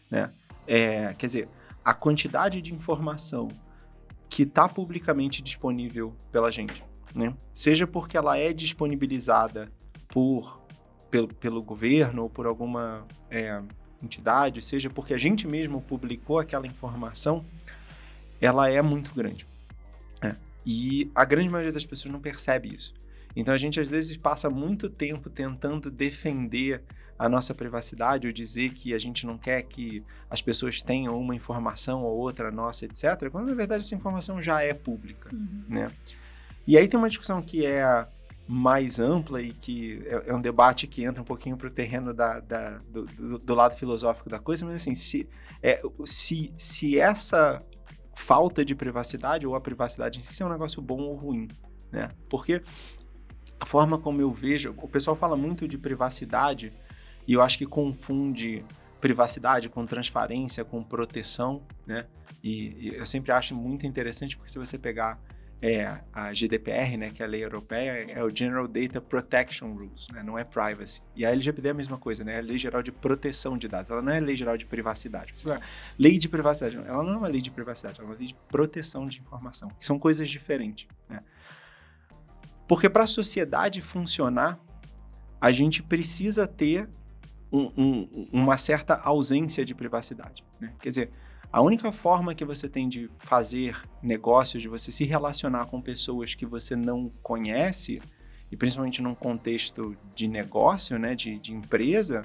Né? É, quer dizer, a quantidade de informação que está publicamente disponível pela gente, né? seja porque ela é disponibilizada por, pelo, pelo governo ou por alguma é, entidade, seja porque a gente mesmo publicou aquela informação, ela é muito grande. É. E a grande maioria das pessoas não percebe isso. Então a gente às vezes passa muito tempo tentando defender a nossa privacidade ou dizer que a gente não quer que as pessoas tenham uma informação ou outra nossa, etc., quando na verdade essa informação já é pública, uhum. né? E aí tem uma discussão que é mais ampla e que é, é um debate que entra um pouquinho para o terreno da, da do, do, do, lado filosófico da coisa, mas assim, se, é, se, se essa falta de privacidade ou a privacidade em si é um negócio bom ou ruim, né? Porque a forma como eu vejo, o pessoal fala muito de privacidade e eu acho que confunde privacidade com transparência, com proteção, né? E, e eu sempre acho muito interessante porque se você pegar é, a GDPR, né, que é a lei europeia, é o General Data Protection Rules, né, não é privacy. E a LGPD é a mesma coisa, né, é a Lei Geral de Proteção de Dados. Ela não é a Lei Geral de Privacidade. Lei de privacidade, ela não é uma lei de privacidade, ela é uma lei de proteção de informação. Que são coisas diferentes, né? Porque para a sociedade funcionar, a gente precisa ter um, um, uma certa ausência de privacidade. Né? Quer dizer, a única forma que você tem de fazer negócios, de você se relacionar com pessoas que você não conhece, e principalmente num contexto de negócio, né, de, de empresa,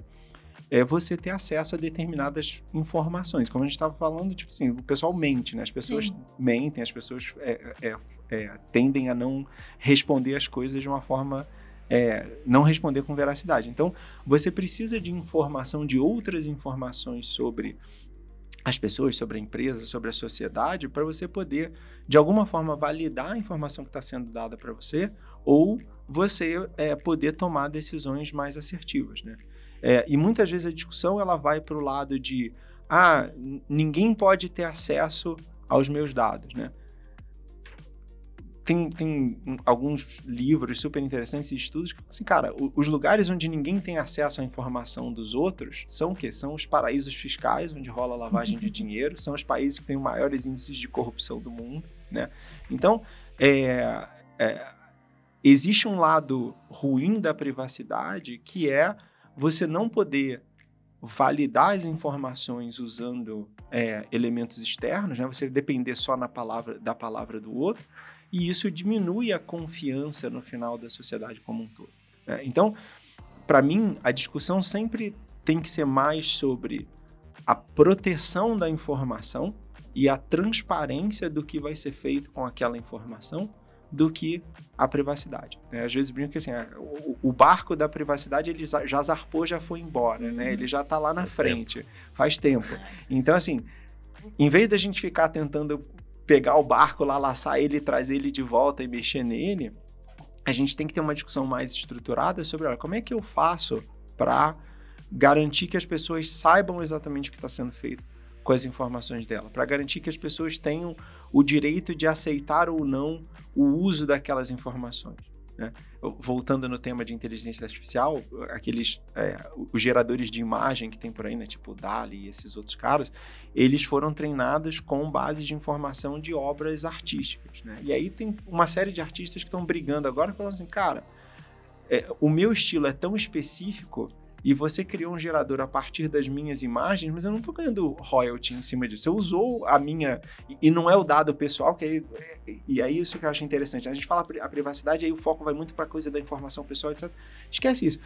é você ter acesso a determinadas informações. Como a gente estava falando, tipo assim, o pessoal mente, né? As pessoas Sim. mentem, as pessoas é, é, é, tendem a não responder as coisas de uma forma. É, não responder com veracidade. Então, você precisa de informação, de outras informações sobre as pessoas, sobre a empresa, sobre a sociedade, para você poder, de alguma forma, validar a informação que está sendo dada para você ou você é, poder tomar decisões mais assertivas, né? É, e muitas vezes a discussão ela vai para o lado de ah, ninguém pode ter acesso aos meus dados, né? Tem, tem alguns livros super interessantes e estudos que falam assim, cara, os lugares onde ninguém tem acesso à informação dos outros são o quê? São os paraísos fiscais, onde rola lavagem de dinheiro, são os países que têm os maiores índices de corrupção do mundo, né? Então, é, é, existe um lado ruim da privacidade que é você não poder validar as informações usando é, elementos externos, né? Você depender só na palavra da palavra do outro e isso diminui a confiança no final da sociedade como um todo. Né? Então, para mim, a discussão sempre tem que ser mais sobre a proteção da informação e a transparência do que vai ser feito com aquela informação do que a privacidade. Né? Às vezes brinco que assim, o, o, barco da privacidade ele já, já zarpou, já foi embora, né? Ele já está lá na faz frente, tempo. faz tempo. Então assim, em vez da gente ficar tentando pegar o barco lá, laçar ele, trazer ele de volta e mexer nele, a gente tem que ter uma discussão mais estruturada sobre olha, como é que eu faço para garantir que as pessoas saibam exatamente o que está sendo feito com as informações dela, para garantir que as pessoas tenham o direito de aceitar ou não o uso daquelas informações. Né? Voltando no tema de inteligência artificial, aqueles é, os geradores de imagem que tem por aí, né, tipo DALI e esses outros caras, eles foram treinados com base de informação de obras artísticas. Né? E aí tem uma série de artistas que estão brigando agora falando assim, cara, é, o meu estilo é tão específico e você criou um gerador a partir das minhas imagens, mas eu não estou ganhando royalty em cima disso. Você usou a minha. E não é o dado pessoal, que aí, e aí isso que eu acho interessante. A gente fala a privacidade, aí o foco vai muito para a coisa da informação pessoal, etc. Esquece isso.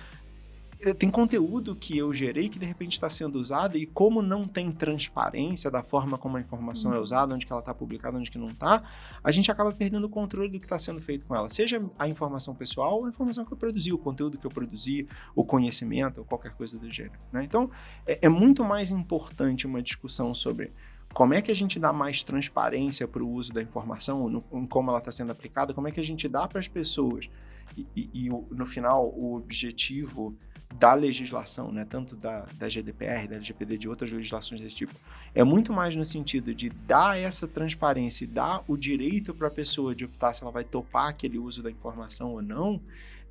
Tem conteúdo que eu gerei que de repente está sendo usado e como não tem transparência da forma como a informação é uhum. usada, onde que ela está publicada, onde que não está, a gente acaba perdendo o controle do que está sendo feito com ela. Seja a informação pessoal ou a informação que eu produzi, o conteúdo que eu produzi, o conhecimento ou qualquer coisa do gênero. Né? Então, é, é muito mais importante uma discussão sobre como é que a gente dá mais transparência para o uso da informação, no, em como ela está sendo aplicada, como é que a gente dá para as pessoas e, e, e, no final o objetivo da legislação, né, tanto da, da GDPR, da LGPD, de outras legislações desse tipo, é muito mais no sentido de dar essa transparência e dar o direito para a pessoa de optar se ela vai topar aquele uso da informação ou não,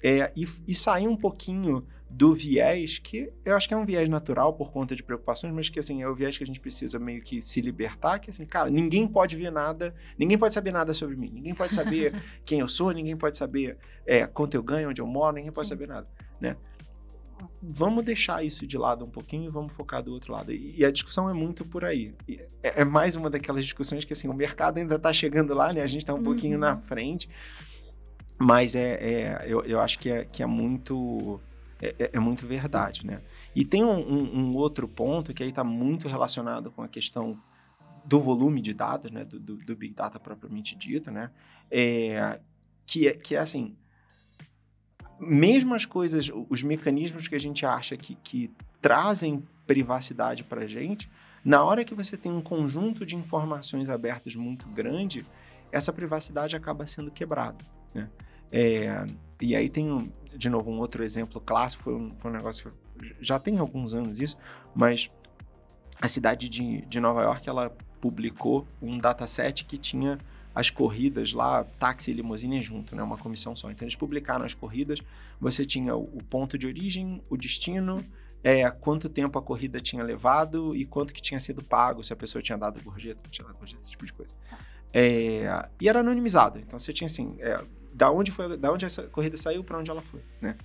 é, e, e sair um pouquinho do viés que eu acho que é um viés natural por conta de preocupações, mas que assim é o viés que a gente precisa meio que se libertar, que assim, cara, ninguém pode ver nada, ninguém pode saber nada sobre mim, ninguém pode saber quem eu sou, ninguém pode saber é, quanto eu ganho, onde eu moro, ninguém pode Sim. saber nada, né? Vamos deixar isso de lado um pouquinho e vamos focar do outro lado. E, e a discussão é muito por aí. É, é, mais uma daquelas discussões que assim, o mercado ainda está chegando lá, né? A gente está um uhum. pouquinho na frente, mas é, é eu, eu, acho que é, que é muito é, é, é muito verdade, né? E tem um, um, um outro ponto que aí está muito relacionado com a questão do volume de dados, né? Do, do, do Big Data propriamente dito, né? É, que, é, que é assim mesmo as coisas, os mecanismos que a gente acha que, que trazem privacidade para a gente, na hora que você tem um conjunto de informações abertas muito grande, essa privacidade acaba sendo quebrada. Né? É, e aí tem, de novo, um outro exemplo clássico, foi um, foi um negócio que já tem alguns anos isso, mas a cidade de, de Nova York, ela publicou um dataset que tinha as corridas lá, táxi e limusine junto, né? Uma comissão só. Então eles publicaram as corridas, você tinha o ponto de origem, o destino, é, quanto tempo a corrida tinha levado e quanto que tinha sido pago, se a pessoa tinha dado gorjeta, não tinha dado gorjeta, esse tipo de coisa. Tá. É, e era anonimizado, então você tinha assim, é, da onde foi, da onde essa corrida saiu, para onde ela foi, né?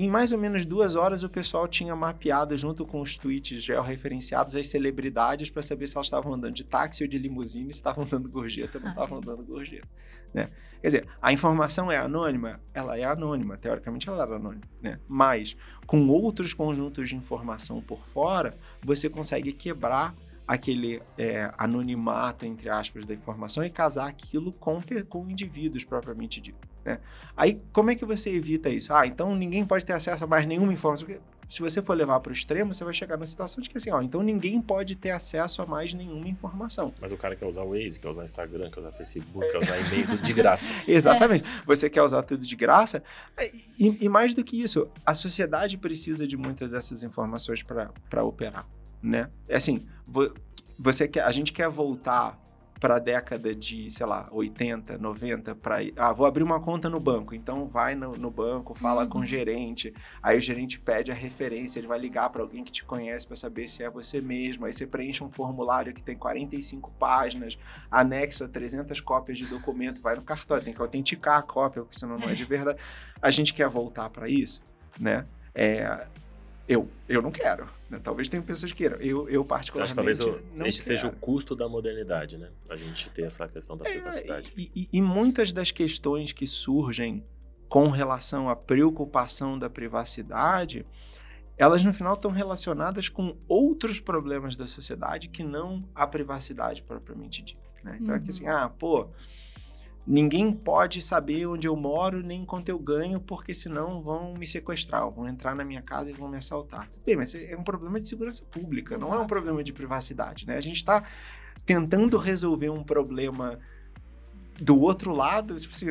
Em mais ou menos duas horas, o pessoal tinha mapeado, junto com os tweets georreferenciados, as celebridades para saber se elas estavam andando de táxi ou de limusine, se estavam andando gorjeta ou não estavam andando gorjeta. Né? Quer dizer, a informação é anônima? Ela é anônima, teoricamente ela era anônima, né? Mas com outros conjuntos de informação por fora, você consegue quebrar aquele é, anonimato, entre aspas, da informação e casar aquilo com, com indivíduos propriamente dito. Né? Aí, como é que você evita isso? Ah, então ninguém pode ter acesso a mais nenhuma informação. Porque se você for levar para o extremo, você vai chegar na situação de que assim, ó, então ninguém pode ter acesso a mais nenhuma informação. Mas o cara quer usar o Waze, quer usar o Instagram, quer usar o Facebook, quer usar e-mail, tudo de graça. Exatamente. É. Você quer usar tudo de graça. E, e, mais do que isso, a sociedade precisa de muitas dessas informações para operar, né? É assim, você quer, a gente quer voltar para a década de, sei lá, 80, 90, para ah, vou abrir uma conta no banco. Então vai no, no banco, fala uhum. com o uhum. gerente, aí o gerente pede a referência, ele vai ligar para alguém que te conhece para saber se é você mesmo. Aí você preenche um formulário que tem 45 páginas, anexa 300 cópias de documento, vai no cartório, tem que autenticar a cópia, porque senão não é de verdade. A gente quer voltar para isso, né? É, eu, eu não quero. Né? Talvez tenha pessoas que queiram. Eu, eu particularmente. talvez esse quero. seja o custo da modernidade, né? A gente ter essa questão da é, privacidade. E, e, e muitas das questões que surgem com relação à preocupação da privacidade, elas no final estão relacionadas com outros problemas da sociedade que não a privacidade propriamente dita. Né? Então uhum. é que assim, uhum. ah, pô, Ninguém pode saber onde eu moro nem quanto eu ganho, porque senão vão me sequestrar, vão entrar na minha casa e vão me assaltar. Bem, mas é um problema de segurança pública, Exato. não é um problema de privacidade, né? A gente está tentando resolver um problema do outro lado, tipo assim,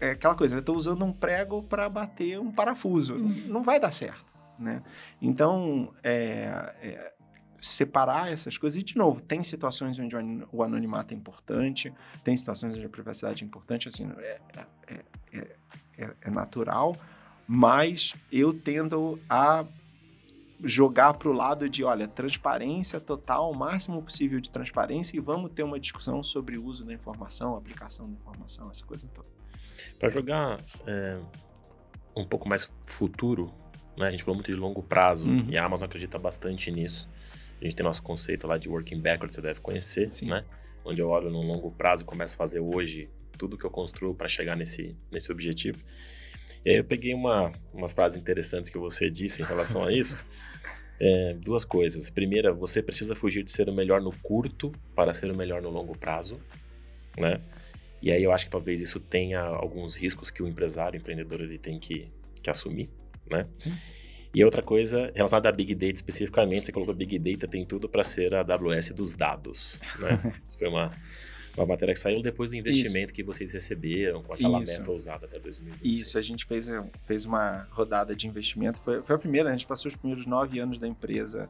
é aquela coisa, eu estou usando um prego para bater um parafuso, uhum. não vai dar certo, né? Então, é, é separar essas coisas. E, de novo, tem situações onde o anonimato é importante, tem situações onde a privacidade é importante, assim, é, é, é, é natural, mas eu tendo a jogar para o lado de, olha, transparência total, o máximo possível de transparência e vamos ter uma discussão sobre o uso da informação, aplicação da informação, essa coisa toda. Para jogar é, um pouco mais futuro, né, a gente falou muito de longo prazo uhum. e a Amazon acredita bastante nisso. A gente tem nosso conceito lá de working backwards, você deve conhecer, Sim. né? Onde eu olho no longo prazo e começo a fazer hoje tudo que eu construo para chegar nesse, nesse objetivo. E aí eu peguei uma, umas frases interessantes que você disse em relação a isso. É, duas coisas. Primeira, você precisa fugir de ser o melhor no curto para ser o melhor no longo prazo, né? E aí eu acho que talvez isso tenha alguns riscos que o empresário, o empreendedor, ele tem que, que assumir, né? Sim. E outra coisa relacionada a Big Data especificamente, você colocou Big Data tem tudo para ser a AWS dos dados, né? Isso foi uma, uma matéria que saiu depois do investimento Isso. que vocês receberam com aquela Isso. meta ousada até 2025. Isso, a gente fez, fez uma rodada de investimento, foi, foi a primeira, a gente passou os primeiros nove anos da empresa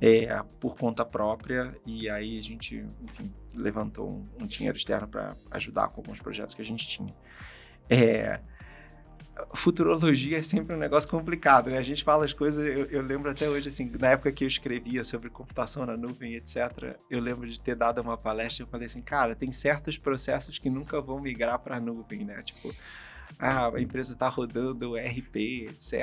é, por conta própria e aí a gente, enfim, levantou um, um dinheiro externo para ajudar com alguns projetos que a gente tinha. É, futurologia é sempre um negócio complicado, né? A gente fala as coisas, eu, eu, lembro até hoje, assim, na época que eu escrevia sobre computação na nuvem, etc., eu lembro de ter dado uma palestra e eu falei assim, cara, tem certos processos que nunca vão migrar para a nuvem, né? Tipo, ah, a empresa está rodando RP, etc.,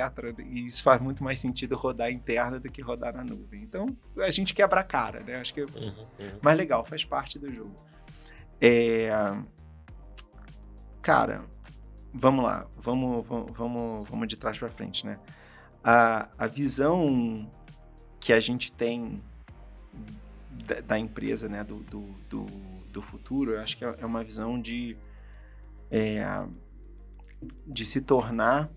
e isso faz muito mais sentido rodar interna do que rodar na nuvem. Então, a gente quebra a cara, né? Acho que é uhum, uhum. mais legal, faz parte do jogo. É... Cara, vamos lá, vamos, vamos, vamos, de trás para frente, né? A, a visão que a gente tem da, da empresa, né, do, do, do, do, futuro, eu acho que é, é uma visão de, é, de se tornar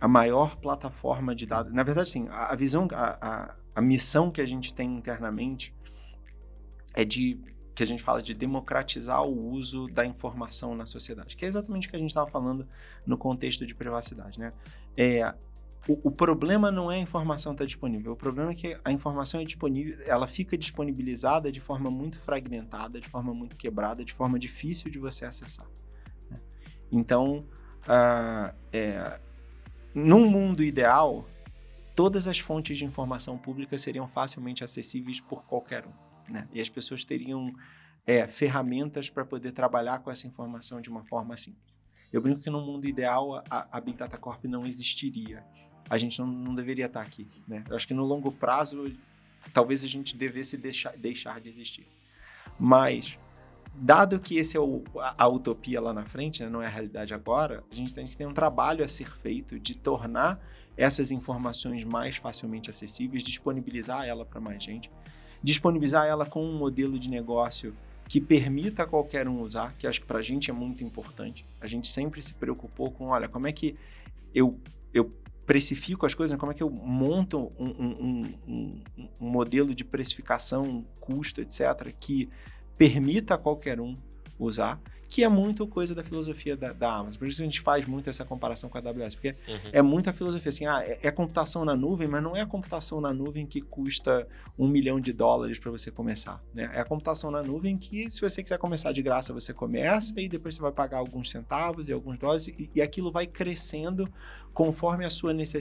a maior plataforma de dados. Na verdade, sim, a, a visão, a, a, a missão que a gente tem internamente é de que a gente fala de democratizar o uso da informação na sociedade, que é exatamente o que a gente estava falando no contexto de privacidade, né? É, o, o, problema não é a informação estar tá disponível, o problema é que a informação é disponível, ela fica disponibilizada de forma muito fragmentada, de forma muito quebrada, de forma difícil de você acessar. Né? Então, uh, é, num mundo ideal, todas as fontes de informação pública seriam facilmente acessíveis por qualquer um. Né? E as pessoas teriam é, ferramentas para poder trabalhar com essa informação de uma forma simples. Eu brinco que no mundo ideal a, a Big Data Corp não existiria. A gente não, não deveria estar aqui. Né? Eu acho que no longo prazo, talvez a gente devesse deixar, deixar de existir. Mas, dado que esse é o, a, a, utopia lá na frente, né? não é a realidade agora, a gente tem que ter um trabalho a ser feito de tornar essas informações mais facilmente acessíveis, disponibilizar ela para mais gente disponibilizar ela com um modelo de negócio que permita qualquer um usar, que acho que para a gente é muito importante. A gente sempre se preocupou com, olha, como é que eu, eu precifico as coisas, né? como é que eu monto um, um, um, um modelo de precificação, custo, etc., que permita qualquer um usar que é muito coisa da filosofia da, da, Amazon. Por isso a gente faz muito essa comparação com a AWS, porque uhum. é muita filosofia assim, ah, é, é, computação na nuvem, mas não é a computação na nuvem que custa um milhão de dólares para você começar, né? É a computação na nuvem que, se você quiser começar de graça, você começa e depois você vai pagar alguns centavos e alguns dólares e, e aquilo vai crescendo conforme a sua necessidade